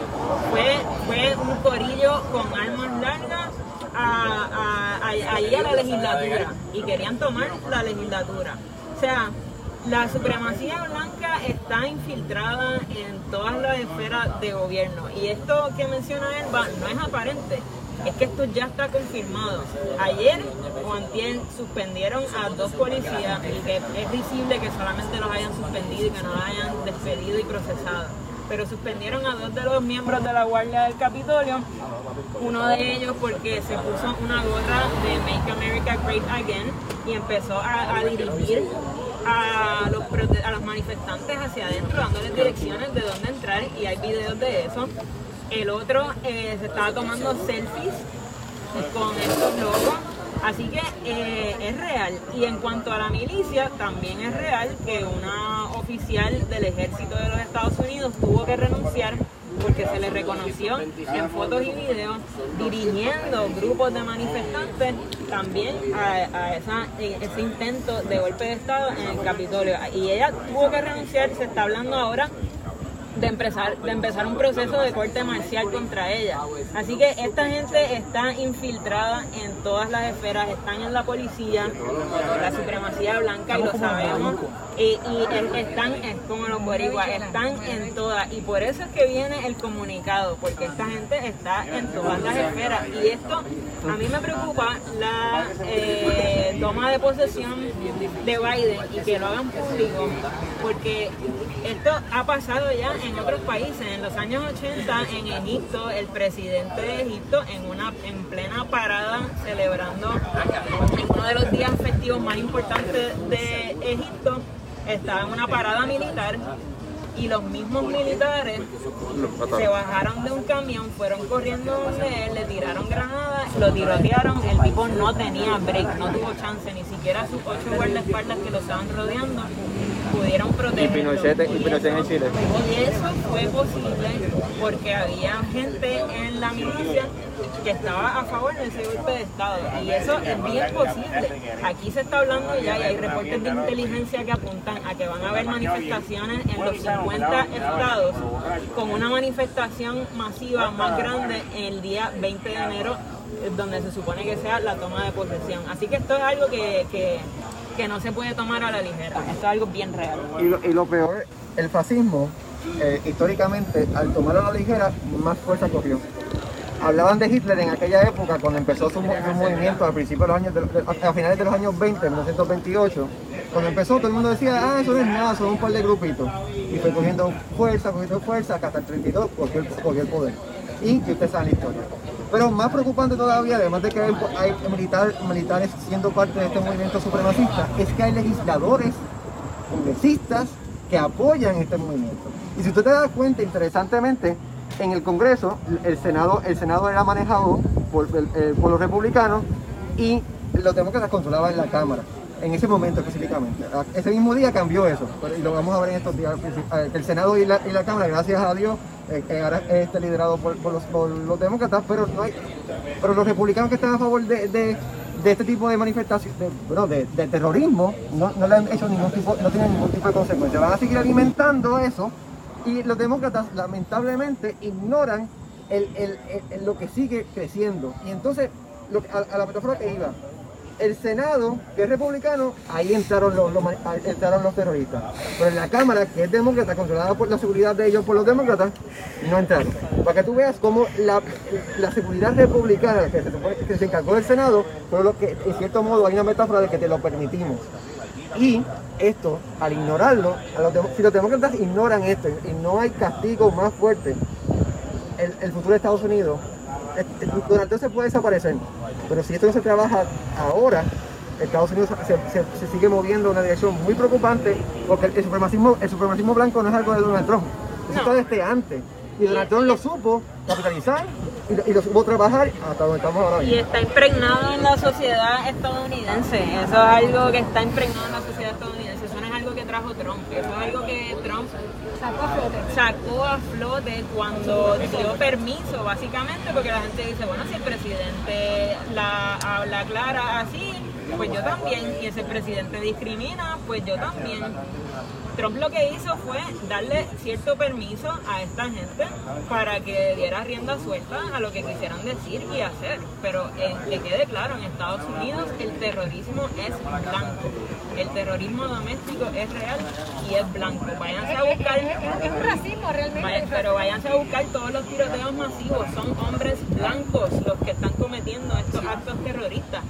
fue, fue un corillo con armas largas a, a, a- la legislatura y querían tomar la legislatura. O sea, la supremacía blanca está infiltrada en todas las esferas de gobierno y esto que menciona Elba no es aparente, es que esto ya está confirmado. Ayer o antier suspendieron a dos policías y que es visible que solamente los hayan suspendido y que no los hayan despedido y procesado. Pero suspendieron a dos de los miembros de la Guardia del Capitolio, uno de ellos porque se puso una gorra de Make America Great Again y empezó a, dirigir a los, a los manifestantes hacia adentro, dándoles direcciones de dónde entrar y hay videos de eso. El otro eh, se estaba tomando selfies. Así que eh, es real. Y en cuanto a la milicia, también es real que una oficial del ejército de los Estados Unidos tuvo que renunciar porque se le reconoció en fotos y videos dirigiendo grupos de manifestantes también a, esa- ese intento de golpe de Estado en el Capitolio. Y ella tuvo que renunciar, se está hablando ahora de empezar, de empezar un proceso de corte marcial contra ella. Así que esta gente está infiltrada en todas las esferas, están en la policía, la supremacía blanca y lo sabemos Y, y es- están, es como los boricuas, están en todas. Y por eso es que viene el comunicado, porque esta gente está en todas las esferas. Y esto, a mí me preocupa la eh, toma de posesión de Biden y que lo hagan público, porque esto ha pasado ya en otros países. En los años 80, en Egipto, el presidente de Egipto, en una en plena parada, celebrando en uno de los días festivos más importantes de Egipto, estaba en una parada militar y los mismos militares se bajaron de un camión, fueron corriendo donde él, le tiraron granadas, lo tirotearon, el tipo no tenía break, no tuvo chance, ni siquiera sus ocho guardaespaldas que lo estaban rodeando pudieron protegerlo. y Pinochet en Chile. Y eso fue posible porque había gente en la milicia que estaba a favor de ese golpe de Estado. Y eso es bien posible. Aquí se está hablando ya y hay reportes de inteligencia que apuntan a que van a haber manifestaciones en los 50 estados con una manifestación masiva más grande el día 20 de enero eh, donde se supone que sea la toma de posesión. Así que esto es algo que, que, que no se puede tomar a la ligera. Esto es algo bien real. Y lo, y lo peor, el fascismo, eh, históricamente, al tomarlo a la ligera, más fuerza cogió. Hablaban de Hitler en aquella época, cuando empezó su, su movimiento a principios de los años, a finales de los años 20, 1928. Cuando empezó, todo el mundo decía, ah, eso no es nada, son un par de grupitos. Y fue cogiendo fuerza, cogiendo fuerza, hasta el 32 cogió el, cogió el poder. Y que usted sabe la historia. Pero más preocupante todavía, además de que hay, hay militar- militares siendo parte de este movimiento supremacista, es que hay legisladores congresistas que apoyan este movimiento. Y si usted te da cuenta, interesantemente, en el Congreso, el Senado, el Senado era manejado por, eh, los republicanos y los demócratas controlaban la Cámara, en ese momento específicamente. A- Ese mismo día cambió eso, y lo vamos a ver en estos días. eh, El Senado y la Cámara, gracias a Dios, eh, ahora está liderado por, los, demócratas, pero, no hay, pero los republicanos que están a favor de, este tipo de manifestaciones, de, bueno, de, terrorismo, no, le han hecho ningún tipo, no tienen ningún tipo de consecuencia. Van a seguir alimentando eso y los demócratas lamentablemente ignoran lo que sigue creciendo. Y entonces, a, la metáfora que iba, el Senado, que es republicano, ahí entraron los, entraron los terroristas. Pero en la Cámara, que es demócrata, controlada por la seguridad de ellos por los demócratas, no entraron. Para que tú veas cómo la, seguridad republicana que se, que se encargó del Senado, fue lo que, en cierto modo, hay una metáfora de que te lo permitimos. Y esto, al ignorarlo, a los si los demócratas ignoran esto y no hay castigo más fuerte, el, el futuro de Estados Unidos, eh, Donald Trump se puede desaparecer, pero si esto no se trabaja ahora, Estados Unidos se, se- se sigue moviendo en una dirección muy preocupante, porque el, el supremacismo, el supremacismo blanco no es algo de Donald Trump, eso No. está desde antes. Y Donald Trump lo supo capitalizar y, lo- y lo supo trabajar hasta donde estamos ahora Y está impregnado en la sociedad estadounidense. Eso es algo que está impregnado en la sociedad estadounidense. Eso no es algo que trajo Trump. Eso es algo que Trump Sacó a flote. cuando dio permiso, básicamente, porque la gente dice, bueno, si el presidente la habla clara así, pues yo también. Y el presidente discrimina, pues yo también. Trump lo que hizo fue darle cierto permiso a esta gente para que diera rienda suelta a lo que quisieran decir y hacer. Pero eh, que quede claro, en Estados Unidos el terrorismo es blanco. El terrorismo doméstico es real y es blanco. Váyanse a buscar Es un racismo realmente. Pero váyanse a buscar todos los tiroteos masivos. Son hombres blancos los que están cometiendo estos actos terroristas.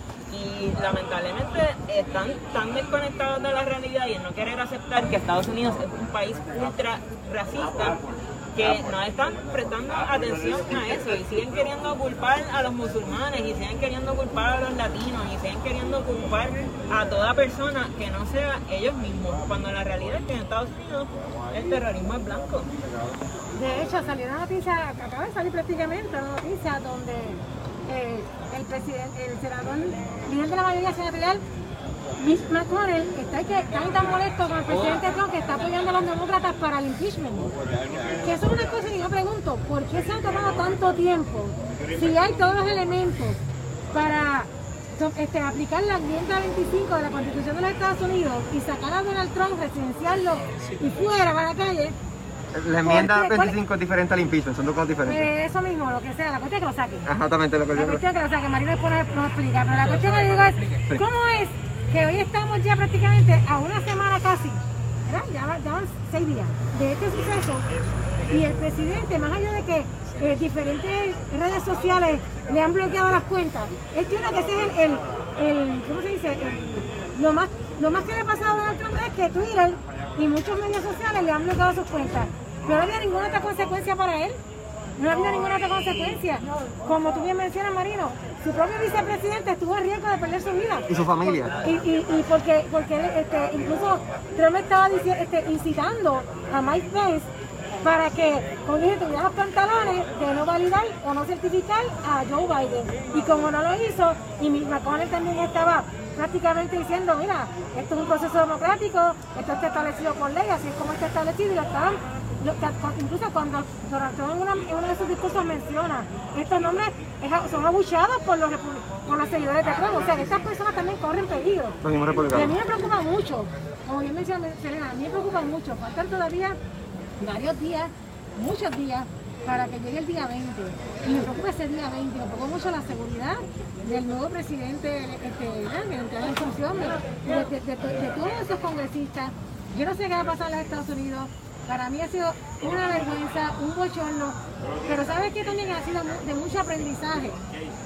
Y lamentablemente están tan desconectados de la realidad y en no querer aceptar que Estados Unidos es un país ultra racista que no están prestando atención a eso y siguen queriendo culpar a los musulmanes y siguen queriendo culpar a los latinos y siguen queriendo culpar a toda persona que no sea ellos mismos, cuando la realidad es que en Estados Unidos el terrorismo es blanco. De hecho, salió una noticia, acaba de salir prácticamente una noticia donde el presidente, el senador, líder de la mayoría senatorial, Mitch McConnell, está que y tan molesto con el presidente Trump que está apoyando a los demócratas para el impeachment. Que eso es una cosa que yo pregunto, ¿por qué se ha tomado tanto tiempo? Si hay todos los elementos para este, aplicar la enmienda 25 de la Constitución de los Estados Unidos y sacar a Donald Trump, residenciarlo y fuera para la calle, La enmienda ¿Cuál- cuál- 25 es diferente al impeachment, son dos cosas diferentes. pues eso mismo, lo que sea, la cuestión es que lo saquen. Exactamente lo que La yo cuestión es que lo saquen, Marina después nos nos explica, pero la cuestión que digo es, ¿cómo es que hoy estamos ya prácticamente a una semana casi ¿verdad? Ya, va- ya van seis días de este suceso y el presidente, más allá de que eh, diferentes redes sociales le han bloqueado las cuentas, él tiene que ser el, el, el- ¿cómo se dice? El- lo más lo más que le ha pasado a Donald Trump es que Twitter y muchos medios sociales le han bloqueado sus cuentas. Pero no había ninguna otra consecuencia para él. No había ninguna otra consecuencia. Como tú bien mencionas, Marino, su propio vicepresidente estuvo en riesgo de perder su vida. Y su familia. Y, y, y porque, porque él, este, incluso Trump estaba este, incitando a Mike Pence para que, como dije, tuviera los pantalones de no validar o no certificar a Joe Biden. Y como no lo hizo, y McConnell también estaba prácticamente diciendo, mira, esto es un proceso democrático, esto está establecido por ley, así es como está establecido, y lo cu- incluso cuando Donald Trump en, una- en uno de sus discursos menciona, estos nombres son abuchados por los, por los seguidores de Trump, o sea, estas personas también corren peligro. Y a mí me preocupa mucho, como bien mencionó Selena, a mí me preocupa mucho, faltan todavía varios días, muchos días, para que llegue el día 20. Y me preocupa ese día 20, me preocupa mucho la seguridad del nuevo presidente este, ¿verdad? que entrará en función, de, de- de- de- de todos esos congresistas. Yo no sé qué va a pasar en los Estados Unidos. Para mí ha sido una vergüenza, un bochorno, pero sabes que también ha sido de mucho aprendizaje,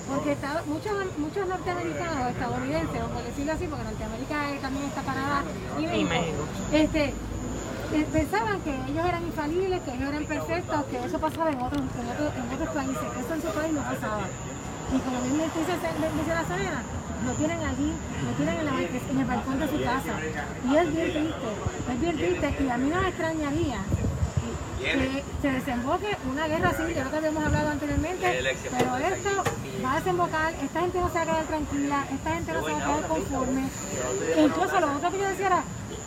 porque está- muchos, muchos norteamericanos, estadounidenses, por decirlo así, porque Norteamérica también está Canadá y México. Este, eh, pensaban que ellos eran infalibles, que ellos eran perfectos, que eso pasaba en otros, en otros, en otros países, que eso en su país no pasaba. Y como bien dice, dice la Serena, lo tienen allí, lo tienen en, la, en el balcón de su casa. Y es bien triste, es bien triste. Y a mí no me extrañaría que se desemboque una guerra civil, que habíamos hablado anteriormente, pero esto va a desembocar, esta gente no se va a quedar tranquila, esta gente no se va a quedar conforme. E incluso lo otro que yo decía era,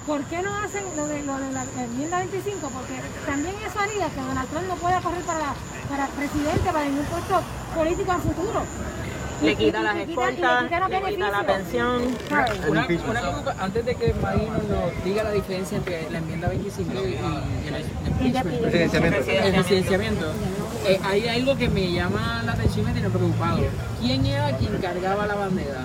¿por qué no hacen lo de, lo de la enmienda 25? Porque también eso haría que Donald Trump no pueda correr para, para presidente, para ningún puesto político en futuro. Le quita las escoltas, le quita la pensión. Una, preocupa- antes de que Marino nos diga la diferencia entre la enmienda 25 y, y el impeachment, Presidenciamiento. el presidenciamiento, eh, hay algo que me llama la atención y me tiene preocupado. ¿Quién era quien cargaba la bandera?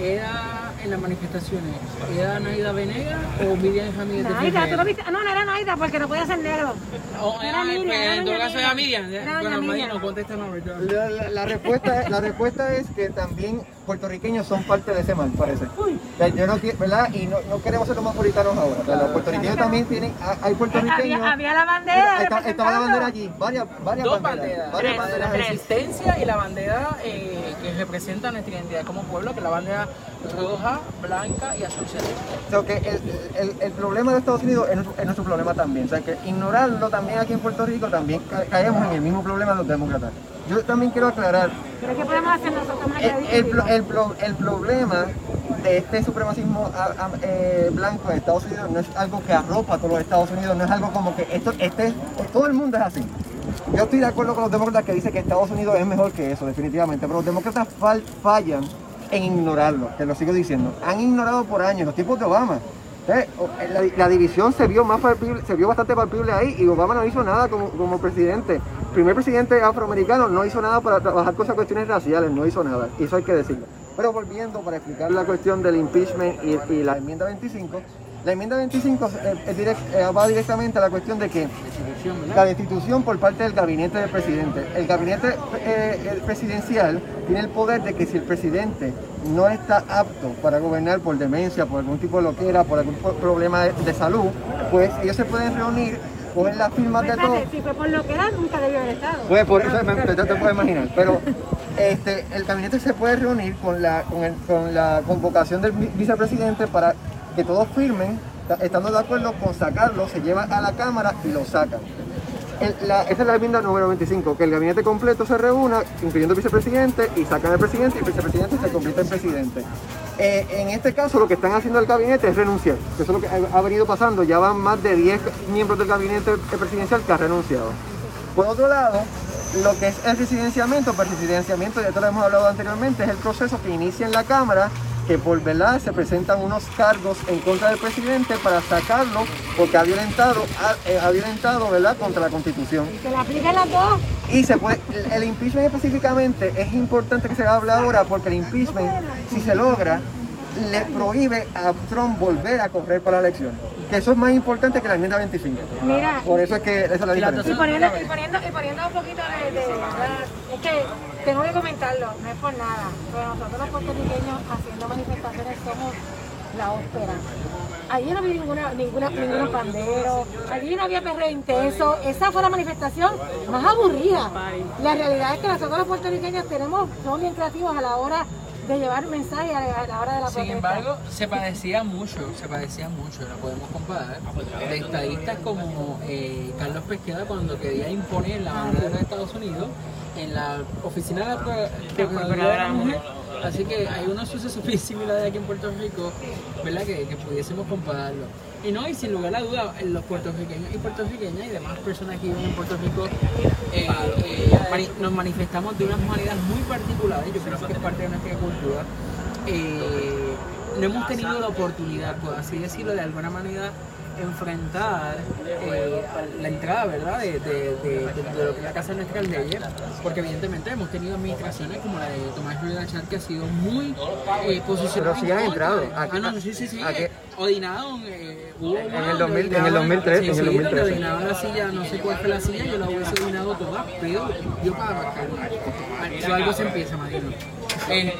¿Era en las manifestaciones? ¿Era Naida Venega o Miriam Ramírez Naida, ¿tú lo viste? Ah, No, no era Naida porque no podía ser negro. O Era Miriam, pues, era en todo caso era Miriam. Era Bueno, Miriam. Marino, contéstanos. ¿verdad? La, la- la respuesta, la respuesta es que también puertorriqueños son parte de ese mal, parece. Uy. O sea, yo no, qui- ¿verdad? Y no, no queremos ser los más puritanos ahora. O sea, los puertorriqueños también tienen, hay- hay puertorriqueños. Había, había la bandera. Está- estaba la bandera allí, varias, varias Dos banderas. banderas. varias Tres, banderas La resistencia y la bandera eh, que representa nuestra identidad como pueblo, que es la bandera roja, blanca y azul celeste. O sea, que el, el- el problema de Estados Unidos es nuestro, es nuestro problema también. O sea, que ignorarlo también aquí en Puerto Rico también ca- caemos en el mismo problema de los demócratas. Yo también quiero aclarar, Pero ¿qué podemos hacer nosotros el, el, el el problema de este supremacismo a- a- eh, blanco en Estados Unidos no es algo que arropa a todos los Estados Unidos, no es algo como que esto, este, todo el mundo es así. Yo estoy de acuerdo con los demócratas que dicen que Estados Unidos es mejor que eso, definitivamente, pero los demócratas fal- fallan en ignorarlo, te lo sigo diciendo. Han ignorado por años los tiempos de Obama. Eh, La, la división se vio más palpable, se vio bastante palpable ahí y Obama no hizo nada como, como presidente. Primer presidente afroamericano no hizo nada para trabajar con esas cuestiones raciales, no hizo nada, eso hay que decirlo. Pero volviendo para explicar la cuestión del impeachment y, y la enmienda 25, la enmienda 25 eh, direct- eh, va directamente a la cuestión de que la destitución por parte del gabinete del presidente. El gabinete eh, presidencial tiene el poder de que si el presidente no está apto para gobernar por demencia, por algún tipo de loquera, por algún problema de, de salud, pues ellos se pueden reunir, coger las firmas de todos. Si fue por lo que era, nunca debió haber estado. Pues por eso me- te, te puedes imaginar. Pero este, el gabinete se puede reunir con la, con, el- con la convocación del vi- vicepresidente para que todos firmen, ta- estando de acuerdo con sacarlo, se lleva a la Cámara y lo sacan. El- la- esa es la enmienda número 25, que el gabinete completo se reúna, incluyendo el vicepresidente, y sacan al presidente y el vicepresidente se convierte en presidente. Eh, en este caso, lo que están haciendo el gabinete es renunciar, eso es lo que ha, venido pasando. Ya van más de 10 miembros del gabinete presidencial que han renunciado. Por otro lado, lo que es el residenciamiento, pues residenciamiento, ya te lo hemos hablado anteriormente, es el proceso que inicia en la Cámara, que por verdad se presentan unos cargos en contra del presidente para sacarlo porque ha violentado, ha, eh, ha violentado ¿verdad? contra la Constitución. Que le apliquen las dos. Y se puede, el- el impeachment específicamente es importante que se hable ahora porque el impeachment, si se logra, le prohíbe a Trump volver a correr para la elección. Que eso es más importante que la enmienda 25. Mira, Por eso es que esa es la diferencia. y poniendo, y poniendo, y poniendo un poquito de, de- de- Es que tengo que comentarlo, no es por nada, pero nosotros los puertorriqueños haciendo manifestaciones somos la ópera. Allí no había ninguna, ninguna, ningún pandero, allí no había perreo intenso, esa fue la manifestación más aburrida. La realidad es que nosotros los puertorriqueños tenemos, somos bien creativos a la hora de llevar mensajes a la hora de la Sin protesta. embargo, se padecía mucho, se padecía mucho, lo podemos comparar, de estadistas como eh, Carlos Pesqueda cuando quería imponer la bandera de los Estados Unidos en la oficina de la Pro- Procuraduría de la Mujer. Así que hay unos sucesos bien similares aquí en Puerto Rico, ¿verdad? Que, que pudiésemos compararlo. Y no, y sin lugar a duda, los puertorriqueños y puertorriqueñas y demás personas que viven en Puerto Rico eh, eh, nos manifestamos de unas maneras muy particulares, yo pienso que es parte de nuestra cultura. Eh, no hemos tenido la oportunidad, por así decirlo, de alguna manera enfrentar eh, la entrada, ¿verdad?, de, de- de- de- lo que es la Casa de Nuestras Leyes, porque evidentemente hemos tenido administraciones como la de Tomás Rivera Chat que ha sido muy eh, posicionada. Pero sí han en contra. entrado. Aquí- ah, no, sí, sí, sí. aquí- Odinado, eh, hubo En una el donde 2000, en el Odinado- 2003, sí, en el sí, 2013. donde Odinado la silla, no sé cuál fue la silla, yo la hubiese odinado toda, pero yo para. Eso algo se empieza, Marino. Eh,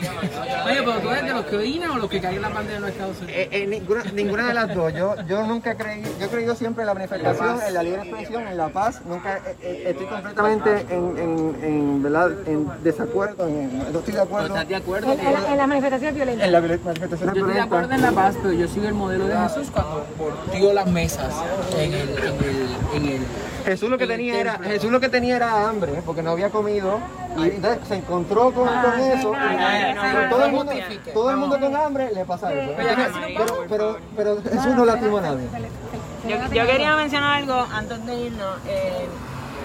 oye, pero tú eres de los que odinan o los que caen la bandera de los Estados Unidos. Eh, eh, ninguna, ninguna de las dos. Yo, yo nunca creí, yo he creído siempre en la manifestación, en la libre expresión, en la paz. Nunca eh, eh, estoy completamente en, en, en, ¿verdad? en desacuerdo, en- no estoy de acuerdo ¿Estás de acuerdo? En, en la- en las manifestaciones violentas. en la manifestación Yo estoy de acuerdo en la paz, pero yo sigo el modelo de Jesús cuando volteó las mesas en el, en el, en el Jesús lo que tenía era. Jesús lo que tenía era hambre porque no había comido y entonces se encontró con, con eso y todo el mundo todo el mundo con hambre le pasa eso Oye, pero, pero, pero, Jesús no lastimó a nadie. Yo, yo quería mencionar algo antes de irnos, eh,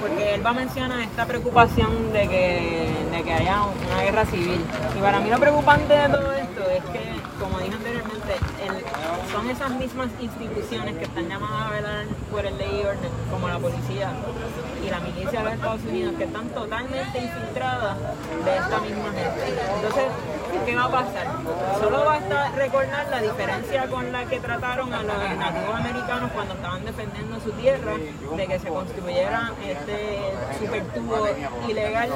porque él va a mencionar esta preocupación de que, de que haya una guerra civil. Y para mí lo preocupante de todo esto es que, como dije anteriormente, son esas mismas instituciones que están llamadas a velar por el ley orden, como la policía y la milicia de los Estados Unidos, que están totalmente infiltradas de esta misma gente. Entonces, ¿qué va a pasar? Solo basta recordar la diferencia con la que trataron a los nativos americanos cuando estaban defendiendo su tierra, de que se construyera este super tubo ilegal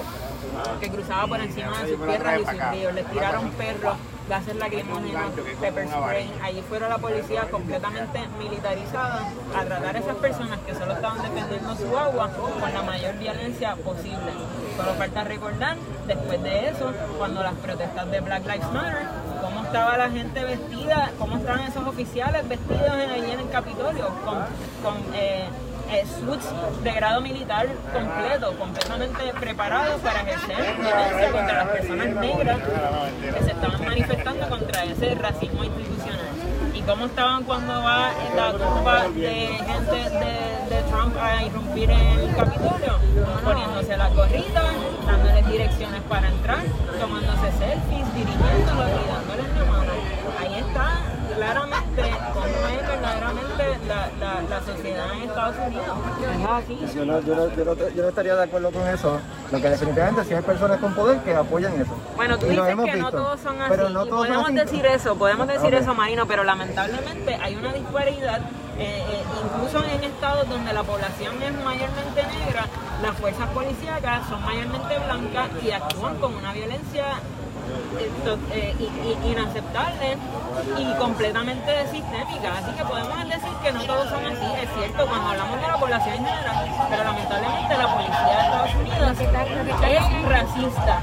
que cruzaba por encima de sus tierras y sus ríos. Les tiraron perros, gases lacrimógenos, pepper spray. Allí fueron la policía completamente militarizada a tratar a esas personas que solo estaban defendiendo su agua con la mayor violencia posible. Solo falta recordar, después de eso, cuando las protestas de Black Lives Matter, cómo estaba la gente vestida, cómo estaban esos oficiales vestidos en, allí en el Capitolio, con, con eh, eh, suits de grado militar completo, completamente preparados para ejercer violencia contra las personas negras que se estaban manifestando contra ese racismo institucional. Y cómo estaban cuando va la culpa de gente de, Trump a irrumpir en el Capitolio, poniéndose la gorrita, dándoles direcciones para entrar, tomándose selfies, dirigiéndolos dándoles la mano. Ahí está claramente la, la, la sociedad en Estados Unidos. Es así. yo no, yo, no, yo, no, yo no estaría de acuerdo con eso lo que definitivamente sí hay personas con poder que apoyan eso Bueno, tú Y dices que no todos son así. pero no todos podemos así. decir eso, podemos decir eso, Marino, pero lamentablemente hay una disparidad. eh, eh, incluso en estados donde la población es mayormente negra, las fuerzas policíacas son mayormente blancas y actúan con una violencia eh, inaceptable y completamente sistémica. Así que podemos decir que no todos son así, es cierto, cuando hablamos de la población en pero lamentablemente la policía de Estados Unidos es racista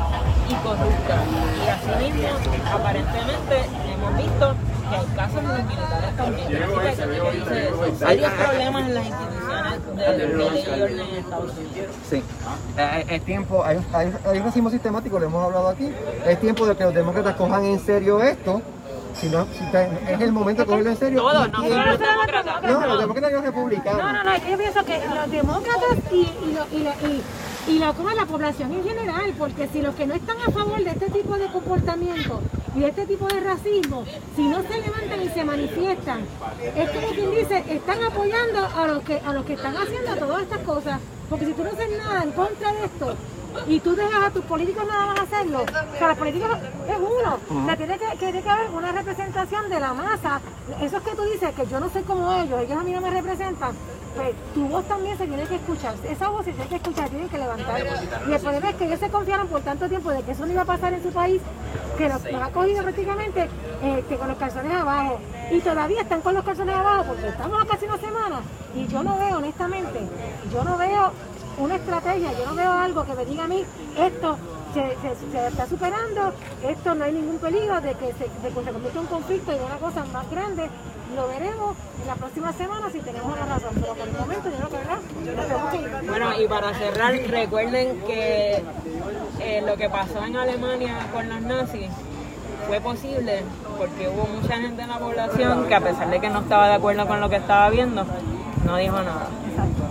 y corrupta. Y así mismo, aparentemente, hemos visto que hay casos los militares también. Así que, ¿qué dice eso? Serios problemas en las instituciones Sí, Eh, es tiempo, hay, hay, hay un racismo sistemático, lo hemos hablado aquí, es tiempo de que los demócratas cojan en serio esto, si no, si te- es el momento de cogerlo en serio. Todos, no y- solo los demócratas. No, los demócratas y los republicanos. No, no, no, es que yo pienso que los demócratas y, y, y, y, y lo- como la población en general, porque si los que no están a favor de este tipo de comportamiento y de este tipo de racismo, si no se levantan y se manifiestan, es como quien dice, están apoyando a los que a los que están haciendo todas estas cosas, porque si tú no haces nada en contra de esto, y tú dejas a tus políticos nada más hacerlo, o sea, los políticos es uno, o sea, tiene que, tiene que haber una representación de la masa esos que tú dices que yo no soy como ellos, ellos a mí no me representan, pues tu voz también se tiene que escuchar. Esa voz se tiene que escuchar, tienen que levantar. Y el problema es que ellos se confiaron por tanto tiempo de que eso no iba a pasar en su país, que nos, nos ha cogido prácticamente este, con los calzones abajo. Y todavía están con los calzones abajo porque estamos a casi una semana. Y yo no veo, honestamente, yo no veo una estrategia, yo no veo algo que me diga a mí, esto se, se- se está superando, esto no hay ningún peligro de que se, de que se convierta en un conflicto y una cosa más grande. Lo veremos en la próxima semana si tenemos la razón, pero por el momento yo creo que. Bueno, y para cerrar, recuerden que eh, lo que pasó en Alemania con los nazis fue posible porque hubo mucha gente en la población que a pesar de que no estaba de acuerdo con lo que estaba viendo, no dijo nada. con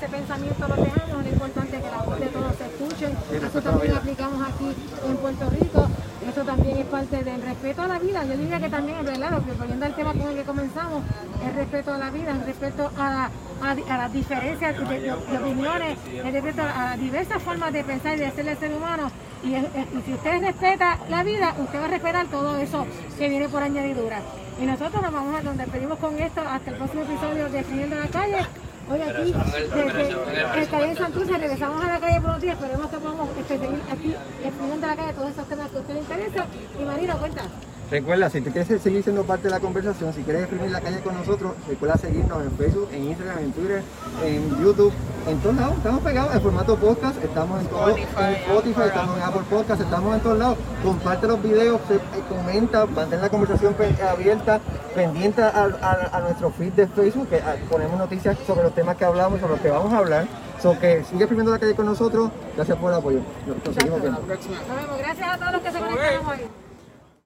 ese pensamiento lo dejamos, es importante que la voz de todos se escuchen, eso también aplicamos aquí en Puerto Rico, eso también es parte del respeto a la vida, yo diría que también es verdad, lo poniendo el tema con el que comenzamos, el respeto a la vida, el respeto a, a, a las diferencias de, de- de opiniones, el respeto a las diversas formas de pensar y de ser el ser humano, y, si usted respeta la vida, usted va a respetar todo eso que viene por añadidura. Y nosotros nos vamos a donde pedimos con esto. Hasta el próximo episodio de en la Calle. Hoy aquí, desde el calle de Santurce, regresamos a la calle por unos días, esperemos que podamos este, seguir aquí escribiendo en la calle todos esos temas que a usted le interesan. Y Marino, cuenta. Recuerda, si tú quieres seguir siendo parte de la conversación, si quieres exprimir la calle con nosotros, recuerda seguirnos en Facebook, en Instagram, en Twitter, en YouTube, en todos lados. Estamos pegados en formato podcast, estamos en todo, en Spotify, estamos en Apple Podcast, estamos en todos lados. Comparte los videos, eh, comenta, mantén la conversación abierta, pendiente a, a- a nuestro feed de Facebook, que ah, ponemos noticias sobre los temas que hablamos, sobre los que vamos a hablar. So que sigue exprimiendo la calle con nosotros. Gracias por el apoyo. Nos, nos seguimos viendo. Nos vemos. Gracias a todos los que se conectaron hoy.